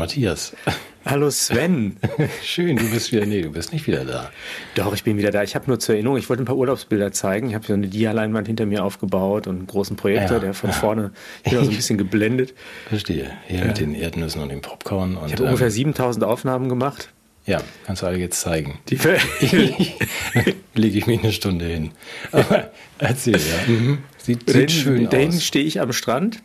Matthias. Hallo Sven. Schön, du bist wieder, nee, du bist nicht wieder da. Doch, ich bin wieder da. Ich habe nur zur Erinnerung, ich wollte ein paar Urlaubsbilder zeigen. Ich habe so eine Dia-Leinwand hinter mir aufgebaut und einen großen Projektor, ja, der von ja. vorne so ein bisschen geblendet. Verstehe. Hier ja. mit den Erdnüssen und dem Popcorn. Und, ich habe ähm, ungefähr 7000 Aufnahmen gemacht. Ja, kannst du alle jetzt zeigen. Die lege ich mich eine Stunde hin. Aber erzähl, ja. Mhm. Sieht, sieht schön aus. Da hinten stehe ich am Strand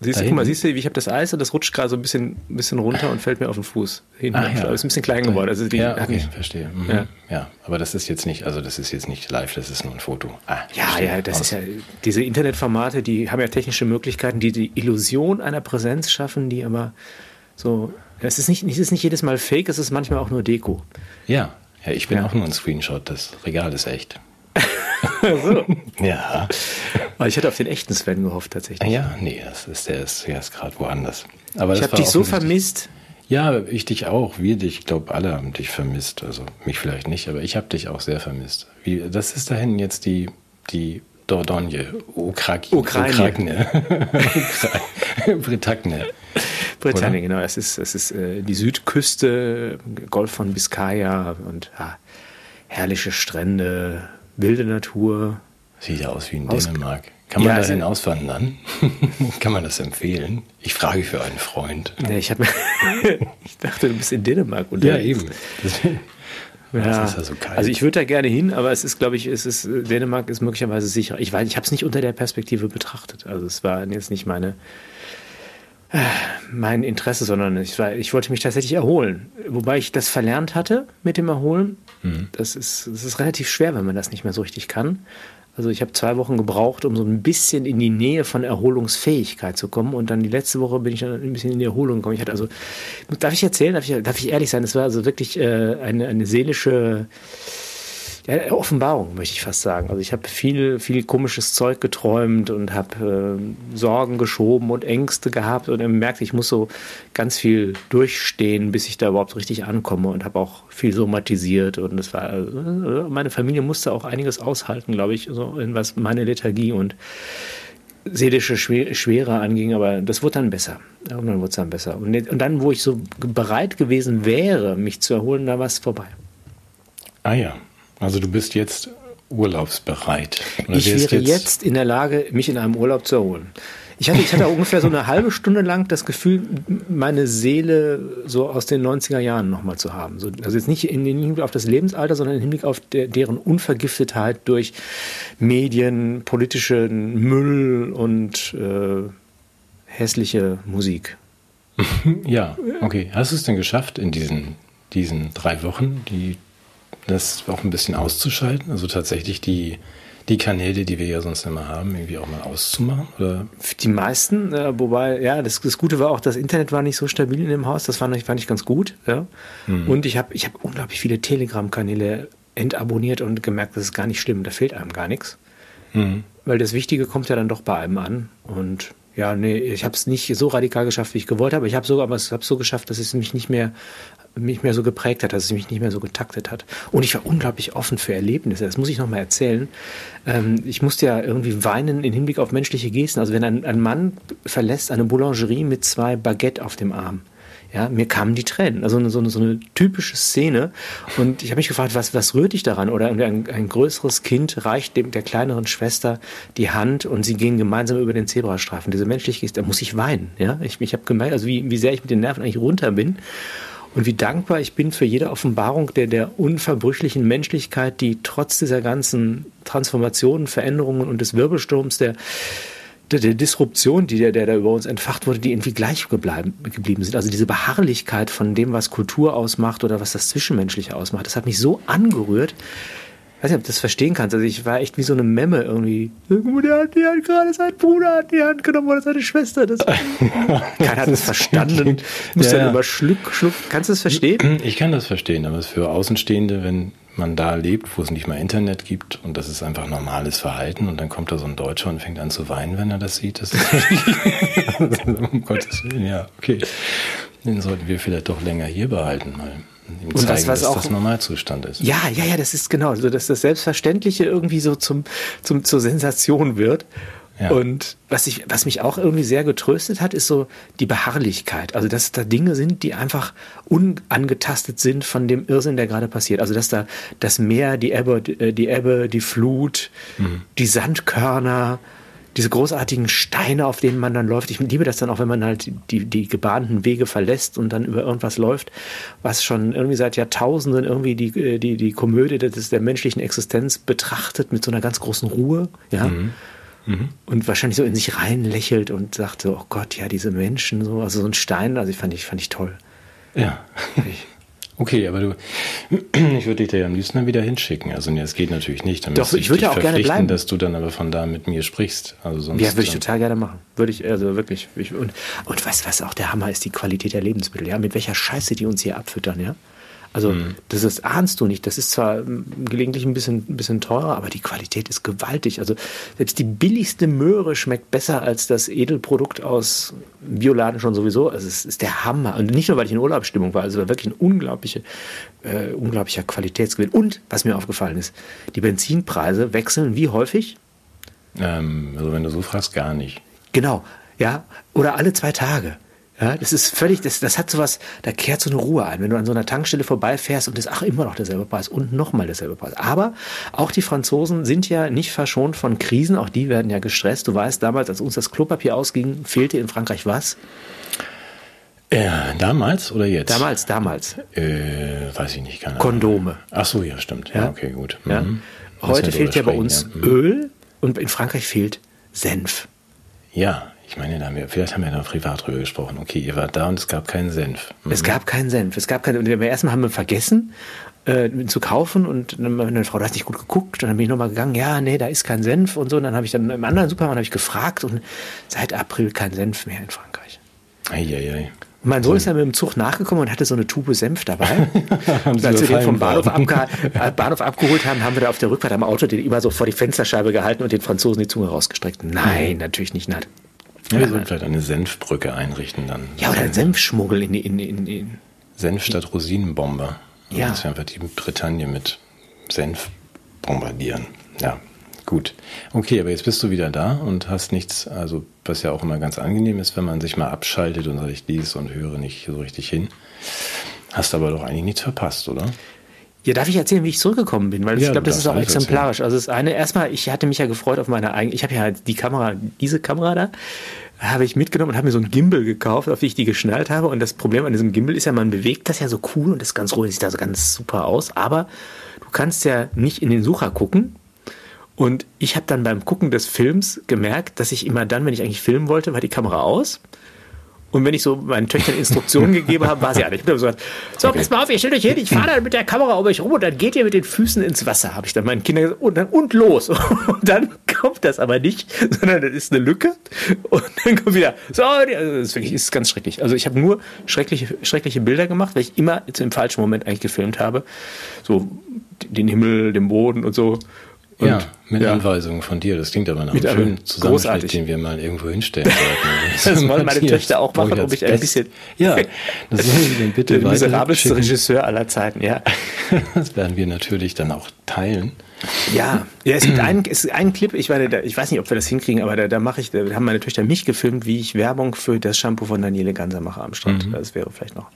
Siehst du, guck mal, siehst du, ich habe das Eis und das rutscht gerade so ein bisschen, ein bisschen runter und fällt mir auf den Fuß. Hinten ah, ja. ist ein bisschen klein geworden. Also ja, okay, nicht, verstehe. Mhm. Ja. ja. aber das ist jetzt nicht, also das ist jetzt nicht live, das ist nur ein Foto. Ah, ja, ja, das aus. ist ja, diese Internetformate, die haben ja technische Möglichkeiten, die die Illusion einer Präsenz schaffen, die aber so, es ist nicht, es ist nicht jedes Mal fake, es ist manchmal auch nur Deko. Ja, ja ich bin auch nur ein Screenshot, das Regal ist echt. so. Ja. Aber ich hätte auf den echten Sven gehofft tatsächlich. Ja, nee, das ist, der ist, der ist gerade woanders. Aber ich habe dich so vermisst. Ja, ich dich auch. Wir dich, ich glaube, alle haben dich vermisst. Also mich vielleicht nicht, aber ich habe dich auch sehr vermisst. Wie, das ist da hinten jetzt die, die Dordogne, Ukrak Ukraine. Ukraine. Britannia. Britannia, genau. Es ist, es ist äh, die Südküste, Golf von Biscaya und ja, herrliche Strände, wilde Natur. Sieht ja aus wie in aus Dänemark. Kann man ja, da denn auswandern? Kann man das empfehlen? Ich frage für einen Freund. Nee, ich, ich dachte, du bist in Dänemark unterwegs. Ja, eben. Ja, ja so also ich würde da gerne hin, aber es ist, glaube ich, es ist, Dänemark ist möglicherweise sicher. Ich weiß, ich habe es nicht unter der Perspektive betrachtet. Also es war jetzt nicht meine, mein Interesse, sondern ich, war, ich wollte mich tatsächlich erholen. Wobei ich das verlernt hatte mit dem Erholen. Mhm. Das, ist, das ist relativ schwer, wenn man das nicht mehr so richtig kann. Also ich habe zwei Wochen gebraucht, um so ein bisschen in die Nähe von Erholungsfähigkeit zu kommen. Und dann die letzte Woche bin ich dann ein bisschen in die Erholung gekommen. Ich hatte also, darf ich erzählen, darf ich, darf ich ehrlich sein, es war also wirklich äh, eine, eine seelische ja, Offenbarung, möchte ich fast sagen. Also ich habe viel, viel komisches Zeug geträumt und habe äh, Sorgen geschoben und Ängste gehabt und merkte, ich muss so ganz viel durchstehen, bis ich da überhaupt richtig ankomme und habe auch viel somatisiert und es war, äh, meine Familie musste auch einiges aushalten, glaube ich, so in was meine Lethargie und seelische Schwere anging, aber das wurde dann besser. Irgendwann wurde es dann besser. Und, und dann, wo ich so bereit gewesen wäre, mich zu erholen, da war es vorbei. Ah ja, also du bist jetzt urlaubsbereit. Oder ich wäre jetzt, jetzt in der Lage, mich in einem Urlaub zu erholen. Ich hatte, ich hatte ungefähr so eine halbe Stunde lang das Gefühl, meine Seele so aus den 90er Jahren nochmal zu haben. So, also jetzt nicht in Hinblick auf das Lebensalter, sondern im Hinblick auf der, deren Unvergiftetheit durch Medien, politischen Müll und äh, hässliche Musik. Ja, okay. Hast du es denn geschafft in diesen, diesen drei Wochen, die das auch ein bisschen auszuschalten? Also tatsächlich die, die Kanäle, die wir ja sonst immer haben, irgendwie auch mal auszumachen? Oder? Die meisten, äh, wobei, ja, das, das Gute war auch, das Internet war nicht so stabil in dem Haus, das fand ich, fand ich ganz gut. Ja. Mhm. Und ich habe ich hab unglaublich viele Telegram-Kanäle entabonniert und gemerkt, das ist gar nicht schlimm, da fehlt einem gar nichts. Mhm. Weil das Wichtige kommt ja dann doch bei einem an. Und ja, nee, ich habe es nicht so radikal geschafft, wie ich gewollt habe. Ich habe sogar, aber es habe so geschafft, dass es mich nicht mehr mich mehr so geprägt hat, dass es mich nicht mehr so getaktet hat. Und ich war unglaublich offen für Erlebnisse. Das muss ich noch mal erzählen. Ähm, ich musste ja irgendwie weinen im Hinblick auf menschliche Gesten. Also wenn ein, ein Mann verlässt eine Boulangerie mit zwei Baguette auf dem Arm. Ja, mir kamen die Tränen. Also so eine, so eine typische Szene. Und ich habe mich gefragt, was, was rührt dich daran? Oder ein, ein größeres Kind reicht dem, der kleineren Schwester die Hand und sie gehen gemeinsam über den Zebrastreifen. Diese menschliche Geste, da muss ich weinen. Ja, ich, ich habe gemerkt, also wie, wie sehr ich mit den Nerven eigentlich runter bin und wie dankbar ich bin für jede Offenbarung der, der unverbrüchlichen Menschlichkeit, die trotz dieser ganzen Transformationen, Veränderungen und des Wirbelsturms der der, der Disruption, die der, der da über uns entfacht wurde, die irgendwie gleich gebleiben, geblieben sind. Also diese Beharrlichkeit von dem, was Kultur ausmacht oder was das Zwischenmenschliche ausmacht, das hat mich so angerührt, weiß nicht, ob du das verstehen kannst. Also ich war echt wie so eine Memme irgendwie. Der hat, der hat gerade sein Bruder hat die Hand genommen oder seine Schwester. Das, keiner hat das verstanden. Muss ja, dann immer schluck, schluck. Kannst du das verstehen? Ich kann das verstehen, aber es ist für Außenstehende, wenn man da lebt, wo es nicht mal Internet gibt und das ist einfach normales Verhalten und dann kommt da so ein Deutscher und fängt an zu weinen, wenn er das sieht. Das ist um Gottes Willen, ja, okay. Den sollten wir vielleicht doch länger hier behalten mal ihm und zeigen, was, was dass auch, das Normalzustand ist. Ja, ja, ja, das ist genau, so dass das Selbstverständliche irgendwie so zum, zum zur Sensation wird. Ja. Und was, ich, was mich auch irgendwie sehr getröstet hat, ist so die Beharrlichkeit. Also, dass da Dinge sind, die einfach unangetastet sind von dem Irrsinn, der gerade passiert. Also, dass da das Meer, die Ebbe, die, Ebbe, die Flut, mhm. die Sandkörner, diese großartigen Steine, auf denen man dann läuft. Ich liebe das dann auch, wenn man halt die, die gebahnten Wege verlässt und dann über irgendwas läuft, was schon irgendwie seit Jahrtausenden irgendwie die, die, die Komödie des, der menschlichen Existenz betrachtet mit so einer ganz großen Ruhe. Ja. Mhm. Mhm. Und wahrscheinlich so in sich rein lächelt und sagt so, oh Gott, ja, diese Menschen, so, also so ein Stein, also ich fand ich, fand ich toll. Ja. Okay, aber du, ich würde dich da ja am liebsten dann wieder hinschicken. Also nee, das geht natürlich nicht. Dann Doch, ich würde ja auch gerne bleiben. dass du dann aber von da mit mir sprichst. Also sonst ja, würde ich total gerne machen. Würde ich, also wirklich. Ich, und, und was, was auch der Hammer ist, die Qualität der Lebensmittel. Ja, mit welcher Scheiße die uns hier abfüttern, ja. Also mhm. das ist, ahnst du nicht. Das ist zwar gelegentlich ein bisschen, ein bisschen teurer, aber die Qualität ist gewaltig. Also selbst die billigste Möhre schmeckt besser als das Edelprodukt aus Bioladen schon sowieso. Also es ist der Hammer. Und nicht nur, weil ich in Urlaubsstimmung war, also wirklich ein unglaubliche, äh, unglaublicher Qualitätsgewinn. Und was mir aufgefallen ist, die Benzinpreise wechseln wie häufig? Ähm, also wenn du so fragst, gar nicht. Genau, ja. Oder alle zwei Tage. Ja, das ist völlig, das, das hat sowas, da kehrt so eine Ruhe ein, wenn du an so einer Tankstelle vorbeifährst und das ist ach immer noch derselbe Preis und nochmal derselbe Preis. Aber auch die Franzosen sind ja nicht verschont von Krisen, auch die werden ja gestresst. Du weißt, damals, als uns das Klopapier ausging, fehlte in Frankreich was? Ja, damals oder jetzt? Damals, damals. Äh, weiß ich nicht, keine Kondome. Ach so, ja, stimmt. Ja, ja okay, gut. Ja. Mhm. Heute fehlt ja bei uns ja. Mhm. Öl und in Frankreich fehlt Senf. Ja, ich meine, da haben wir, vielleicht haben wir da privat drüber gesprochen. Okay, ihr wart da und es gab keinen Senf. Mhm. Es gab keinen Senf. Es gab keinen. Und erstmal haben wir vergessen, äh, zu kaufen und dann meine Frau, du hast nicht gut geguckt. Und dann bin ich nochmal gegangen, ja, nee, da ist kein Senf und so. Und dann habe ich dann im anderen Supermarkt ich gefragt und seit April kein Senf mehr in Frankreich. Eieiei. Und mein Sohn ist dann mit dem Zug nachgekommen und hatte so eine Tube Senf dabei. und als wir den vom Bahnhof, abge äh, Bahnhof, abgeholt haben, haben wir da auf der Rückfahrt am Auto den immer so vor die Fensterscheibe gehalten und den Franzosen die Zunge rausgestreckt. Nein, natürlich nicht. Nein. Ja, wir sollten vielleicht eine Senfbrücke einrichten dann. Ja, oder ein Senfschmuggel in, in, in, in Senf statt Rosinenbomber. Ja. Dass wir einfach die Bretagne mit Senf bombardieren. Ja, gut. Okay, aber jetzt bist du wieder da und hast nichts, also was ja auch immer ganz angenehm ist, wenn man sich mal abschaltet und sagt, ich lese und höre nicht so richtig hin. Hast aber doch eigentlich nichts verpasst, oder? Ja, darf ich erzählen, wie ich zurückgekommen bin? Weil ja, ich glaube, das ist auch exemplarisch. Erzählen. Also das eine, erstmal, ich hatte mich ja gefreut auf meine eigene, ich habe ja die Kamera, diese Kamera da, habe ich mitgenommen und habe mir so ein Gimbal gekauft, auf die ich die geschnallt habe. Und das Problem an diesem Gimbal ist ja, man bewegt das ja so cool und das ist ganz ruhig, sieht da so ganz super aus. Aber du kannst ja nicht in den Sucher gucken. Und ich habe dann beim Gucken des Films gemerkt, dass ich immer dann, wenn ich eigentlich filmen wollte, war die Kamera aus. Und wenn ich so meinen Töchtern Instruktionen gegeben habe, war sie alle. Ich habe gesagt, so, okay. pass mal auf, ihr stellt euch hin, ich fahre dann mit der Kamera um euch rum und dann geht ihr mit den Füßen ins Wasser, habe ich dann meinen Kindern gesagt, und dann und los. Und dann kommt das aber nicht, sondern das ist eine Lücke und dann kommt wieder, so, also das ist wirklich, ist ganz schrecklich. Also ich habe nur schreckliche, schreckliche Bilder gemacht, weil ich immer jetzt im falschen Moment eigentlich gefilmt habe. So den Himmel, den Boden und so. Und, ja, mit ja. Anweisungen von dir. Das klingt aber nach einem schönen Zusammenschnitt, den wir mal irgendwo hinstellen sollten. das wollen meine Töchter auch machen, um mich ein bisschen... Ja, das sollen sie denn bitte Der miserabelste Regisseur aller Zeiten, ja. das werden wir natürlich dann auch teilen. Ja, ja es gibt einen, es ist ein Clip, ich, meine, da, ich weiß nicht, ob wir das hinkriegen, aber da, da mache ich, da haben meine Töchter mich gefilmt, wie ich Werbung für das Shampoo von Daniele Ganser mache am Strand. Mhm. Das wäre vielleicht noch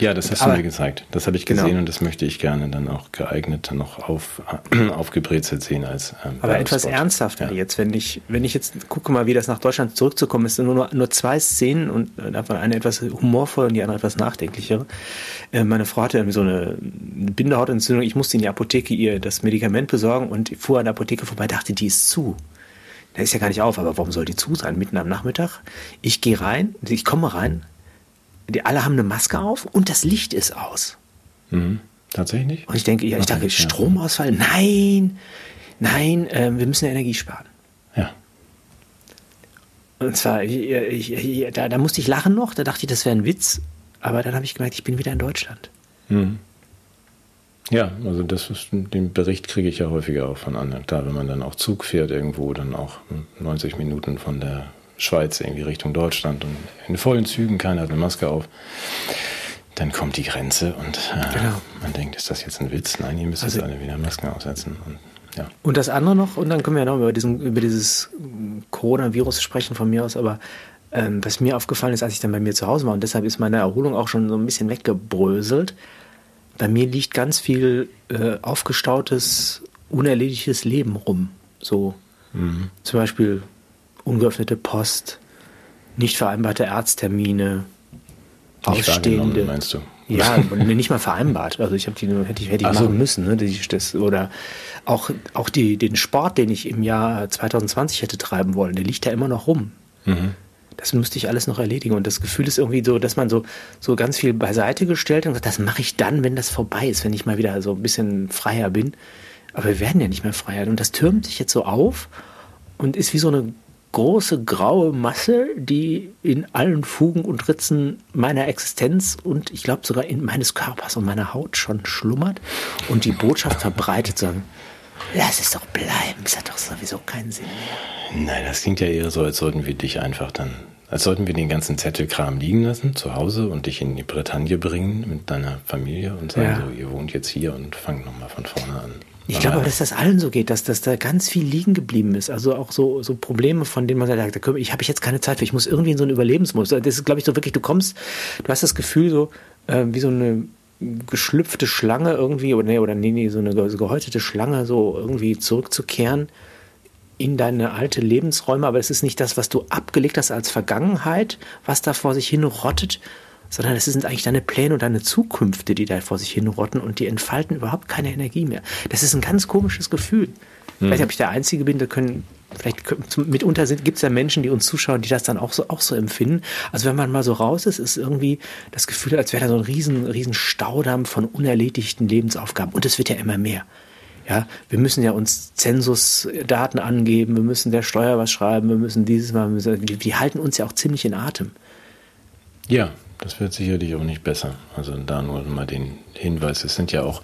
ja, das hast Aber, du mir gezeigt. Das habe ich gesehen genau. und das möchte ich gerne dann auch geeignet noch auf, aufgebrezelt sehen als. Ähm, Aber etwas ernsthafter ja. jetzt, wenn ich, wenn ich jetzt gucke mal, wie das nach Deutschland zurückzukommen ist, sind nur, nur zwei Szenen und davon eine etwas humorvoll und die andere etwas nachdenklichere. Äh, meine Frau hatte irgendwie so eine Bindehautentzündung. Ich musste in die Apotheke ihr das Medikament besorgen und fuhr an der Apotheke vorbei, dachte, die ist zu. Der ist ja gar nicht auf, aber warum soll die zu sein? Mitten am Nachmittag. Ich gehe rein, ich komme rein, die alle haben eine Maske auf und das Licht ist aus. Mhm. Tatsächlich? Und ich denke, ja, ich dachte, Stromausfall, nein, nein, äh, wir müssen Energie sparen. Ja. Und zwar, ich, ich, da, da, musste ich lachen noch, da dachte ich, das wäre ein Witz, aber dann habe ich gemerkt, ich bin wieder in Deutschland. Mhm. Ja, also das ist, den Bericht kriege ich ja häufiger auch von anderen. Da, wenn man dann auch Zug fährt irgendwo, dann auch 90 Minuten von der Schweiz irgendwie Richtung Deutschland und in vollen Zügen, keiner hat eine Maske auf. Dann kommt die Grenze und äh, genau. man denkt, ist das jetzt ein Witz? Nein, ihr müsst also, jetzt alle wieder Masken aufsetzen. Und, ja. Und das andere noch, und dann können wir ja noch über, diesen, über dieses Coronavirus sprechen von mir aus, aber ähm, was mir aufgefallen ist, als ich dann bei mir zu Hause war, und deshalb ist meine Erholung auch schon so ein bisschen weggebröselt, bei mir liegt ganz viel äh, aufgestautes, unerledigtes Leben rum. So mhm. zum Beispiel ungeöffnete Post, nicht vereinbarte Arzttermine, nicht Ausstehende. meinst du? Ja, nicht mal vereinbart. Also ich habe die hätte ich, hätte ich so. machen müssen. Ne? Das, oder auch, auch die, den Sport, den ich im Jahr 2020 hätte treiben wollen, der liegt da immer noch rum. Mhm. Das müsste ich alles noch erledigen. Und das Gefühl ist irgendwie so, dass man so, so ganz viel beiseite gestellt hat und sagt, das mache ich dann, wenn das vorbei ist, wenn ich mal wieder so ein bisschen freier bin. Aber wir werden ja nicht mehr freier. Und das türmt sich jetzt so auf und ist wie so eine große graue Masse, die in allen Fugen und Ritzen meiner Existenz und ich glaube sogar in meines Körpers und meiner Haut schon schlummert und die Botschaft verbreitet, sagen, lass es doch bleiben, es hat doch sowieso keinen Sinn mehr. Nein, das klingt ja eher so, als sollten wir dich einfach dann, als sollten wir den ganzen Zettelkram liegen lassen zu Hause und dich in die Bretagne bringen mit deiner Familie und sagen ja. so, ihr wohnt jetzt hier und fangt nochmal von vorne an. Ich glaube aber, dass das allen so geht, dass, dass da ganz viel liegen geblieben ist. Also auch so, so Probleme, von denen man sagt, ich habe jetzt keine Zeit für, ich muss irgendwie in so einen Überlebensmodus. Das ist, glaube ich, so wirklich, du kommst, du hast das Gefühl, so äh, wie so eine geschlüpfte Schlange irgendwie, oder nee, oder nee, nee, so eine gehäutete Schlange, so irgendwie zurückzukehren in deine alte Lebensräume, aber es ist nicht das, was du abgelegt hast als Vergangenheit, was da vor sich hin rottet, sondern es sind eigentlich deine Pläne und deine Zukünfte, die da vor sich hinrotten und die entfalten überhaupt keine Energie mehr. Das ist ein ganz komisches Gefühl. Hm. Ich weiß nicht, ob ich der Einzige bin, da können, vielleicht mitunter gibt es ja Menschen, die uns zuschauen, die das dann auch so, auch so empfinden. Also wenn man mal so raus ist, ist irgendwie das Gefühl, als wäre da so ein riesen, riesen Staudamm von unerledigten Lebensaufgaben. Und es wird ja immer mehr. Ja, wir müssen ja uns Zensusdaten angeben, wir müssen der Steuer was schreiben, wir müssen dieses Mal, die, die halten uns ja auch ziemlich in Atem. Ja, das wird sicherlich auch nicht besser. Also da nur mal den Hinweis, es sind ja auch,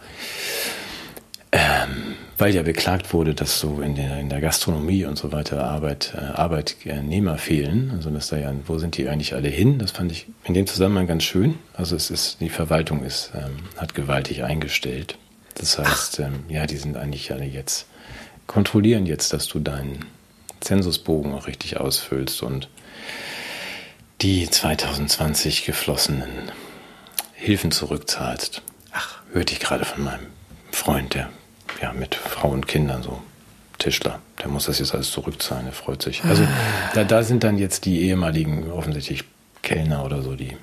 ähm, weil ja beklagt wurde, dass so in der, in der Gastronomie und so weiter Arbeit, äh, Arbeitnehmer fehlen. Also dass da ja, wo sind die eigentlich alle hin? Das fand ich in dem Zusammenhang ganz schön. Also es ist, die Verwaltung ist, ähm, hat gewaltig eingestellt. Das heißt, ähm, ja, die sind eigentlich alle jetzt, kontrollieren jetzt, dass du deinen Zensusbogen auch richtig ausfüllst und die 2020 geflossenen Hilfen zurückzahlst. Ach, hörte ich gerade von meinem Freund, der ja mit Frau und Kindern so Tischler, der muss das jetzt alles zurückzahlen, er freut sich. Also da, da sind dann jetzt die ehemaligen offensichtlich Kellner oder so, die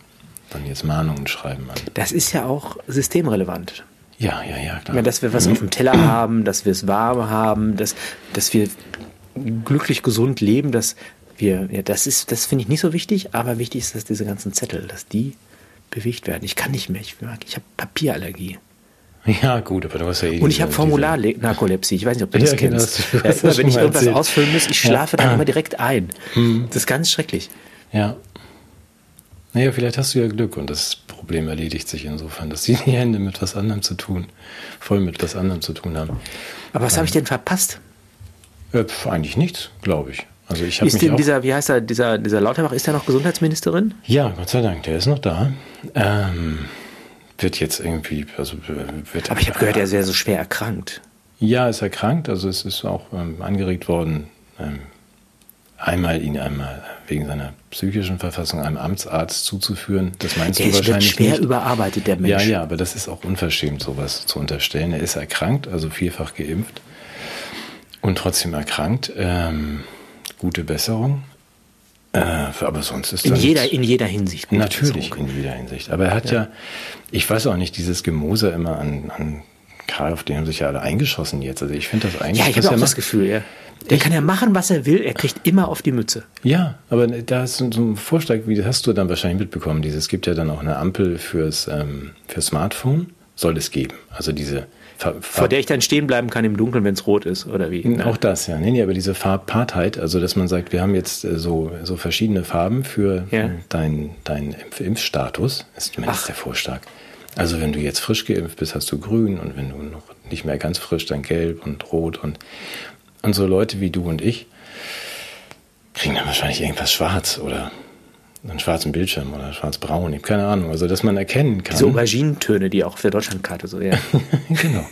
dann jetzt Mahnungen schreiben an. Das ist ja auch systemrelevant. Ja, ja, ja, klar. Meine, dass wir was mhm. auf dem Teller haben, dass wir es warm haben, dass, dass wir glücklich gesund leben, dass wir, ja, das ist, das finde ich nicht so wichtig, aber wichtig ist, dass diese ganzen Zettel, dass die bewegt werden. Ich kann nicht mehr, ich, ich habe Papierallergie. Ja, gut, aber du hast ja eh Und ich habe Formularnarkolepsie. Ich weiß nicht, ob du das ja, kennst. Genau, das, das wenn ich irgendwas erzählt. ausfüllen muss, ich schlafe ja. dann immer direkt ein. Hm. Das ist ganz schrecklich. Ja. Naja, vielleicht hast du ja Glück und das Problem erledigt sich insofern, dass die Hände mit was anderem zu tun, voll mit was anderem zu tun haben. Aber was ähm, habe ich denn verpasst? Äh, eigentlich nichts, glaube ich. Also ich ist denn dieser, wie heißt er, dieser, dieser Lauterbach, ist er noch Gesundheitsministerin? Ja, Gott sei Dank, der ist noch da. Ähm, wird jetzt irgendwie, also wird. Aber ich habe gehört, er wäre so schwer erkrankt. Ja, ist erkrankt, also es ist auch ähm, angeregt worden, ähm, einmal ihn einmal wegen seiner psychischen Verfassung einem Amtsarzt zuzuführen. Das meinst der du wahrscheinlich schwer nicht. überarbeitet, der Mensch. Ja, ja, aber das ist auch unverschämt, sowas zu unterstellen. Er ist erkrankt, also vielfach geimpft und trotzdem erkrankt. Ähm, gute Besserung. Äh, aber sonst ist in jeder in jeder Hinsicht. Natürlich Besserung. in jeder Hinsicht. Aber er hat ja. ja, ich weiß auch nicht, dieses Gemoser immer an, an Karl, auf den haben sich ja alle eingeschossen jetzt. Also ich finde das eigentlich. Ja, ich habe auch das Gefühl, ja. Der kann ja machen, was er will, er kriegt immer auf die Mütze. Ja, aber da ist so ein Vorschlag, wie hast du dann wahrscheinlich mitbekommen, dieses, es gibt ja dann auch eine Ampel fürs, ähm, für Smartphone, soll es geben. Also diese vor der ich dann stehen bleiben kann im Dunkeln, wenn es rot ist, oder wie? Auch das, ja. Nee, nee, aber diese Farbpaartheit, also dass man sagt, wir haben jetzt äh, so, so verschiedene Farben für ja. deinen dein Impfstatus, ist zumindest Ach. der Vorschlag. Also wenn du jetzt frisch geimpft bist, hast du grün und wenn du noch nicht mehr ganz frisch, dann gelb und rot und, und so Leute wie du und ich kriegen dann wahrscheinlich irgendwas schwarz oder einen schwarzen Bildschirm oder schwarz-braun, ich habe keine Ahnung. Also, dass man erkennen kann. Diese Auberginentöne, die auch auf der Deutschlandkarte so, ja. genau.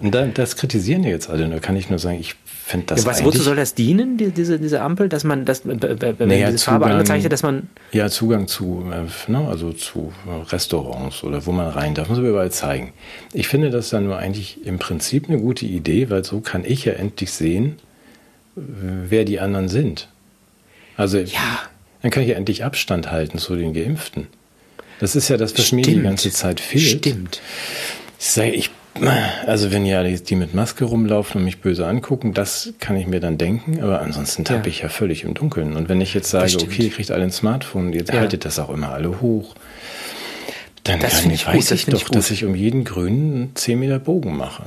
Und das, das kritisieren die jetzt alle. Da kann ich nur sagen, ich finde das. Ja, was, wozu soll das dienen, die, diese, diese Ampel, dass man, dass, wenn Naja, diese Farbe Zugang- angezeichnet, dass man. Ja, Zugang zu, äh, ne, also zu äh, Restaurants oder wo man rein darf, muss man überall zeigen. Ich finde das dann nur eigentlich im Prinzip eine gute Idee, weil so kann ich ja endlich sehen, wer die anderen sind. Also Ja. Dann kann ich ja endlich Abstand halten zu den Geimpften. Das ist ja das, was mir die Stimmt. ganze Zeit fehlt. Stimmt. Ich sage, ich, also wenn ja die, mit Maske rumlaufen und mich böse angucken, das kann ich mir dann denken, aber ansonsten tappe Ja. ich ja völlig im Dunkeln. Und wenn ich jetzt sage, stimmt. okay, ihr kriegt alle ein Smartphone, jetzt Ja. haltet das auch immer alle hoch, dann Das kann ich, gut, weiß das ich doch, ich gut. dass ich um jeden grünen einen 10 Meter Bogen mache.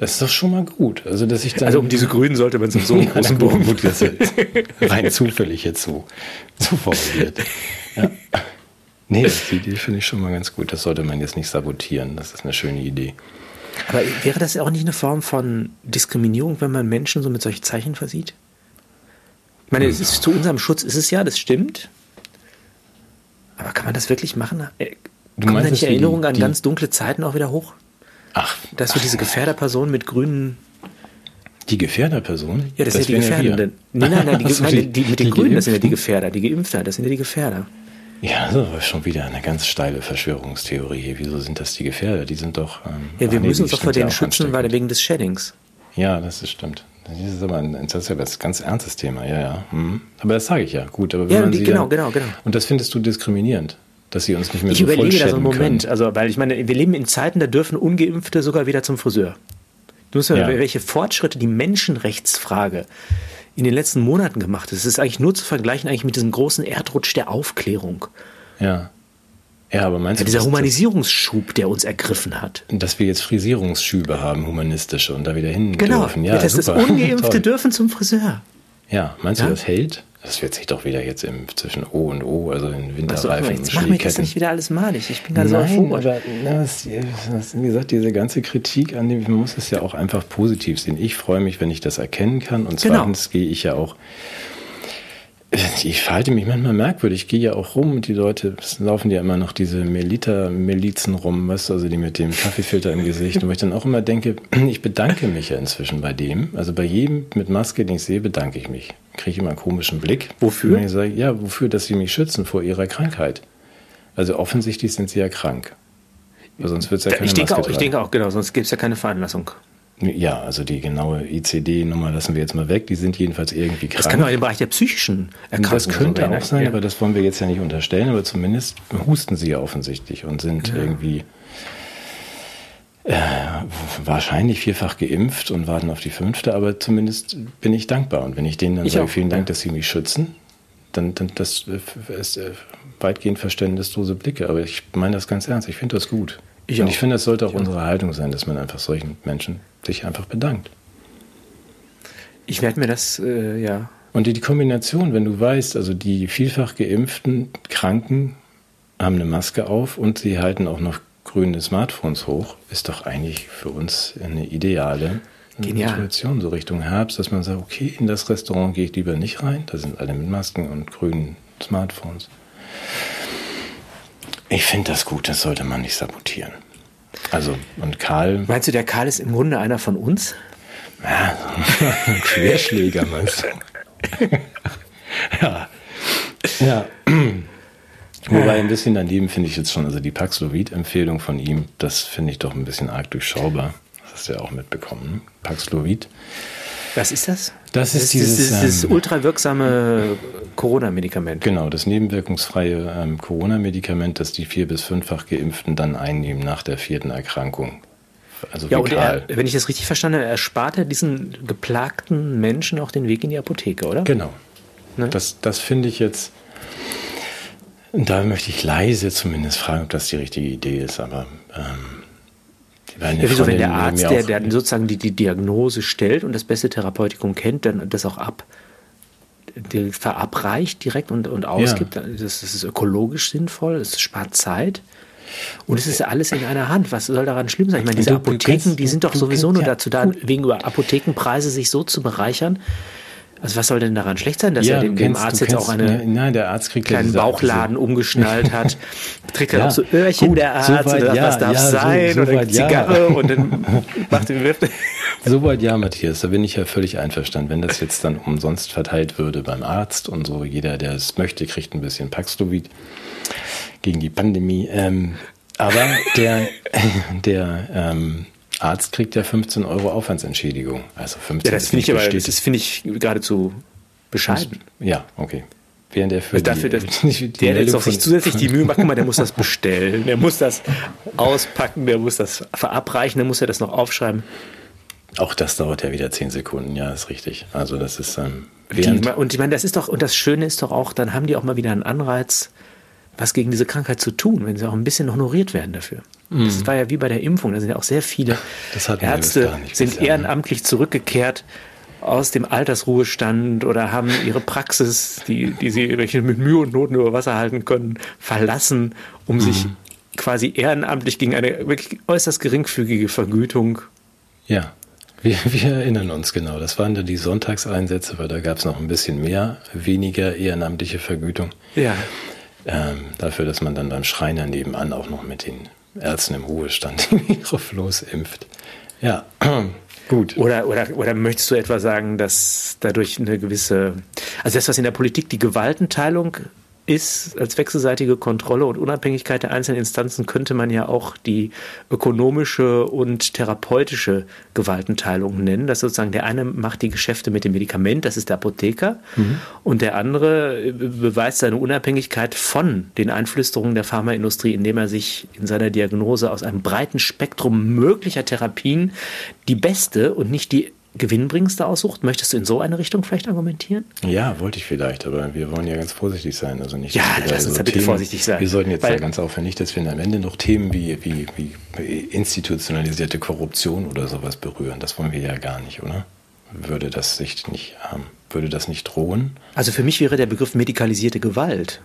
Das ist doch schon mal gut. Also, dass ich dann. Also um diese Grünen sollte man so einen großen Bogen. gut, ist rein zufällig jetzt so, so formuliert. Ja. Nee, die Idee finde ich schon mal ganz gut. Das sollte man jetzt nicht sabotieren. Das ist eine schöne Idee. Aber wäre das auch nicht eine Form von Diskriminierung, wenn man Menschen so mit solchen Zeichen versieht? Ich meine, es ist zu unserem Schutz ist es ja, das stimmt. Aber kann man das wirklich machen? Äh, Kommen da nicht Erinnerungen an ganz dunkle Zeiten auch wieder hoch? Ach, Dass wir diese Gefährderperson mit grünen. die Gefährderperson? Ja, das, sind ja die. Gefährdenden. Nein, nein, nein, die, Ach so, nein, die, mit den Grünen, das sind ja die? Gefährder. Die Geimpfter, das sind ja die Gefährder. Ja, das ist aber schon wieder eine ganz steile Verschwörungstheorie. Wieso sind das die Gefährder? Die sind doch. Ähm, Ja, wir nee, müssen die uns doch vor denen schützen, weil wegen des Sheddings. Ja, das ist stimmt. Das ist aber ein, das ist ja ein ganz ernstes Thema, ja, ja. Mhm. Aber das sage ich ja. Gut, aber wenn Ja, man die- sie genau, ja, genau, genau. Und das findest du diskriminierend, dass sie uns nicht mehr Ich so überlege da so einen Moment. Können. Also, weil ich meine, wir leben in Zeiten, da dürfen Ungeimpfte sogar wieder zum Friseur. Du musst Ja. welche Fortschritte die Menschenrechtsfrage in den letzten Monaten gemacht hat. Es ist eigentlich nur zu vergleichen eigentlich mit diesem großen Erdrutsch der Aufklärung. Ja. Ja, aber meinst Ja, du, dieser Humanisierungsschub, der uns ergriffen hat. dass wir jetzt Frisierungsschübe haben, humanistische, und da wieder hin Genau. dürfen? Ja, das, das. Ungeimpfte dürfen zum Friseur. Ja, meinst Ja? du, das hält? Das wird sich doch wieder jetzt im, zwischen O und O, also in Winterreifen und jetzt mach mir das nicht wieder alles malig. Ich bin gerade so Nein, euphorisch. aber na, das, das, wie gesagt, diese ganze Kritik an dem, man muss es ja auch einfach positiv sehen. Ich freue mich, wenn ich das erkennen kann. Und Genau. zweitens gehe ich ja auch, ich verhalte mich manchmal merkwürdig. Ich gehe ja auch rum und die Leute, laufen ja immer noch diese Melita-Milizen rum, weißt du, also die mit dem Kaffeefilter im Gesicht. Und wo ich dann auch immer denke, ich bedanke mich ja inzwischen bei dem. Also bei jedem mit Maske, den ich sehe, bedanke ich mich. Kriege ich immer einen komischen Blick. Wofür? Und ich sage, ja, wofür, dass sie mich schützen vor ihrer Krankheit. Also offensichtlich sind sie ja krank. Weil sonst wird es ja keine ich denke Maske auch, ich denke auch, genau, sonst gibt es ja keine Veranlassung. Ja, also die genaue ICD-Nummer lassen wir jetzt mal weg. Die sind jedenfalls irgendwie krank. Das kann in den Bereich der psychischen Erkrankungen Das könnte auch sein, ja. aber das wollen wir jetzt ja nicht unterstellen. Aber zumindest husten sie ja offensichtlich und sind irgendwie äh, wahrscheinlich vierfach geimpft und warten auf die fünfte. Aber zumindest bin ich dankbar. Und wenn ich denen dann Ich sage, auch, vielen Dank, ja. dass sie mich schützen, dann, dann das äh, ist äh, weitgehend verständnislose Blicke. Aber ich meine das ganz ernst. Ich finde das gut. Ich und auch. ich finde, das sollte auch unsere Haltung sein, dass man einfach solchen Menschen sich einfach bedankt. Ich werde mir das, äh, ja. Und die, die Kombination, wenn du weißt, also die vielfach geimpften Kranken haben eine Maske auf und sie halten auch noch grüne Smartphones hoch, ist doch eigentlich für uns eine ideale Genial. Situation, so Richtung Herbst, dass man sagt, okay, in das Restaurant gehe ich lieber nicht rein, da sind alle mit Masken und grünen Smartphones. Ich finde das gut, das sollte man nicht sabotieren. Also, und Karl, Meinst du, der Karl ist im Grunde einer von uns? ja, ein Querschläger, meinst du? ja. Ja. Wobei ein bisschen daneben finde ich jetzt schon, also die Paxlovid-Empfehlung von ihm, das finde ich doch ein bisschen arg durchschaubar. Das hast du ja auch mitbekommen. ne? Paxlovid. Was ist das? Das ist das, dieses, das, das ähm, ultrawirksame Corona-Medikament. Genau, das nebenwirkungsfreie ähm, Corona-Medikament, das die vier- bis fünffach Geimpften dann einnehmen nach der vierten Erkrankung. Also Ja, er, wenn ich das richtig verstanden habe, erspart er diesen geplagten Menschen auch den Weg in die Apotheke, oder? Genau. Ne? Das, das finde ich jetzt. Da möchte ich leise zumindest fragen, ob das die richtige Idee ist, aber ähm, Ja, wieso, wenn der Arzt, ja der, der sozusagen die, die Diagnose stellt und das beste Therapeutikum kennt, dann das auch ab verabreicht direkt und, und ausgibt, das, das ist ökologisch sinnvoll, es spart Zeit. Und es ist ja alles in einer Hand. Was soll daran schlimm sein? Ich meine, diese Apotheken, die sind doch sowieso nur ja- dazu da, wegen über Apothekenpreise sich so zu bereichern. Also was soll denn daran schlecht sein, dass ja, er dem, dem Arzt jetzt auch einen nein, der Arzt kriegt kleinen ja Bauchladen diese, umgeschnallt hat? Trägt er ja, auch so Öhrchen gut, der Arzt so weit, oder ja, was darf sein so, so oder Zigarre und dann macht den Wirt. Soweit ja, Matthias, da bin ich ja völlig einverstanden. Wenn das jetzt dann umsonst verteilt würde beim Arzt und so, jeder, der es möchte, kriegt ein bisschen Paxlovid gegen die Pandemie. Ähm, aber der, der ähm, Arzt kriegt ja 15 Euro Aufwandsentschädigung. Also 15 ja, das finde ich aber, das finde ich geradezu bescheiden. Ja, okay. Während der für also dafür, die, die der jetzt auch sich zusätzlich die Mühe macht, guck mal, der muss das bestellen, der muss das auspacken, der muss das verabreichen, der muss ja das noch aufschreiben. Auch das dauert ja wieder 10 Sekunden, ja, ist richtig. Also das ist ähm, die, und ich meine, das ist doch, und das Schöne ist doch auch, dann haben die auch mal wieder einen Anreiz, was gegen diese Krankheit zu tun, wenn sie auch ein bisschen honoriert werden dafür. Mhm. Das war ja wie bei der Impfung, da sind ja auch sehr viele Ärzte sind bisher, ne? ehrenamtlich zurückgekehrt aus dem Altersruhestand oder haben ihre Praxis, die, die sie mit Mühe und Noten über Wasser halten können, verlassen, um mhm. sich quasi ehrenamtlich gegen eine wirklich äußerst geringfügige Vergütung. Ja, wir, wir erinnern uns genau. Das waren dann die Sonntagseinsätze, weil da gab es noch ein bisschen mehr, weniger ehrenamtliche Vergütung. Ja. Ähm, dafür, dass man dann beim Schreiner nebenan auch noch mit den Ärzten im Ruhestand ihre Floß impft. Ja, gut. Oder, oder, oder möchtest du etwa sagen, dass dadurch eine gewisse, also das, was in der Politik die Gewaltenteilung ist, als wechselseitige Kontrolle und Unabhängigkeit der einzelnen Instanzen könnte man ja auch die ökonomische und therapeutische Gewaltenteilung nennen. Dass sozusagen der eine macht die Geschäfte mit dem Medikament, das ist der Apotheker, mhm. und der andere beweist seine Unabhängigkeit von den Einflüsterungen der Pharmaindustrie, indem er sich in seiner Diagnose aus einem breiten Spektrum möglicher Therapien die beste und nicht die gewinnbringendste aussucht. Möchtest du in so eine Richtung vielleicht argumentieren? Ja, wollte ich vielleicht, aber wir wollen ja ganz vorsichtig sein. Also nicht, ja, lass uns so bitte vorsichtig sein. Wir sollten jetzt ja ganz aufhören, dass wir am Ende noch Themen wie, wie, wie institutionalisierte Korruption oder sowas berühren. Das wollen wir ja gar nicht, oder? Würde das sich nicht, ähm, würde das nicht drohen? Also für mich wäre der Begriff medikalisierte Gewalt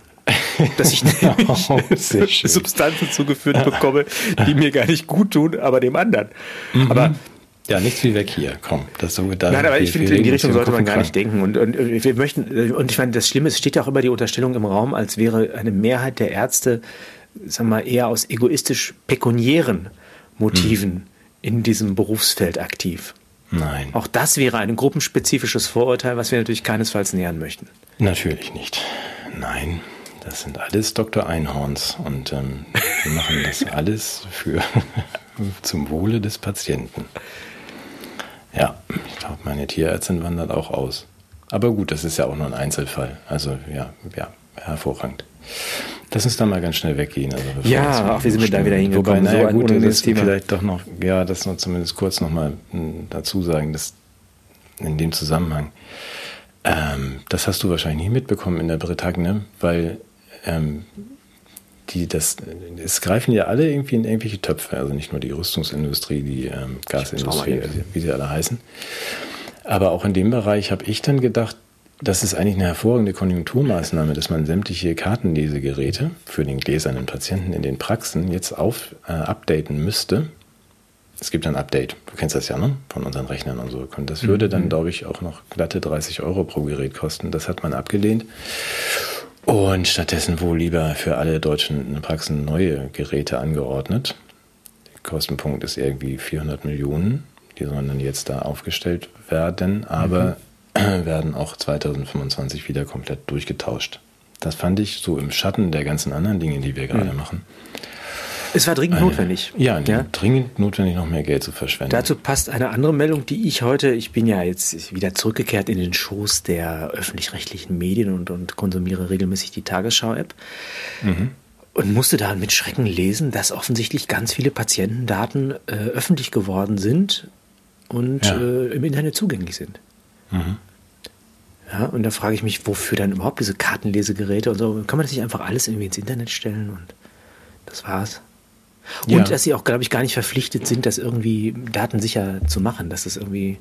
dass ich nämlich oh, Substanzen zugeführt bekomme, die mir gar nicht gut tun, aber dem anderen. Mhm. Aber ja, nichts wie weg hier. Komm, das so da. Nein, aber ich finde, in die Richtung sollte man gar nicht denken. Und, und wir möchten, und ich meine, das Schlimme ist, es steht ja auch immer die Unterstellung im Raum, als wäre eine Mehrheit der Ärzte, sagen wir mal, eher aus egoistisch pekuniären Motiven hm. in diesem Berufsfeld aktiv. Nein. Auch das wäre ein gruppenspezifisches Vorurteil, was wir natürlich keinesfalls nähern möchten. Natürlich nicht. Nein, das sind alles Dr. Einhorns und ähm, wir machen das alles für zum Wohle des Patienten. Ja, ich glaube, meine Tierärztin wandert auch aus. Aber gut, das ist ja auch nur ein Einzelfall. Also ja, ja, hervorragend. Lass uns da mal ganz schnell weggehen. Also ja, ach, wir sind mit da wieder hingekommen. Wobei, naja, so gut, das Thema. vielleicht doch noch, ja, das noch zumindest kurz nochmal hm, dazu sagen, dass in dem Zusammenhang, ähm, das hast du wahrscheinlich nicht mitbekommen in der Bretagne, weil ähm, die das, es greifen ja alle irgendwie in irgendwelche Töpfe, also nicht nur die Rüstungsindustrie, die ähm, Gasindustrie, wie sie alle heißen. Aber auch in dem Bereich habe ich dann gedacht, das ist eigentlich eine hervorragende Konjunkturmaßnahme, dass man sämtliche Kartenlesegeräte für den gläsernen Patienten in den Praxen jetzt auf, äh, updaten müsste. Es gibt ein Update, du kennst das ja, ne? Von unseren Rechnern und so. Und das würde dann, mhm. glaube ich, auch noch glatte 30 Euro pro Gerät kosten. Das hat man abgelehnt. Und stattdessen wohl lieber für alle deutschen Praxen neue Geräte angeordnet. Der Kostenpunkt ist irgendwie 400 Millionen. Die sollen dann jetzt da aufgestellt werden, aber mhm. werden auch 2025 wieder komplett durchgetauscht. Das fand ich so im Schatten der ganzen anderen Dinge, die wir gerade mhm. machen, es war dringend eine, notwendig. Ja, ja, dringend notwendig, noch mehr Geld zu verschwenden. Dazu passt eine andere Meldung, die ich heute, ich bin ja jetzt wieder zurückgekehrt in den Schoß der öffentlich-rechtlichen Medien und, und konsumiere regelmäßig die Tagesschau-App. Mhm. Und musste da mit Schrecken lesen, dass offensichtlich ganz viele Patientendaten äh, öffentlich geworden sind und ja. äh, im Internet zugänglich sind. Mhm. Ja, und da frage ich mich, wofür dann überhaupt diese Kartenlesegeräte und so? Kann man das nicht einfach alles irgendwie ins Internet stellen und das war's? Und ja. dass sie auch, glaube ich, gar nicht verpflichtet sind, das irgendwie datensicher zu machen, dass das irgendwie.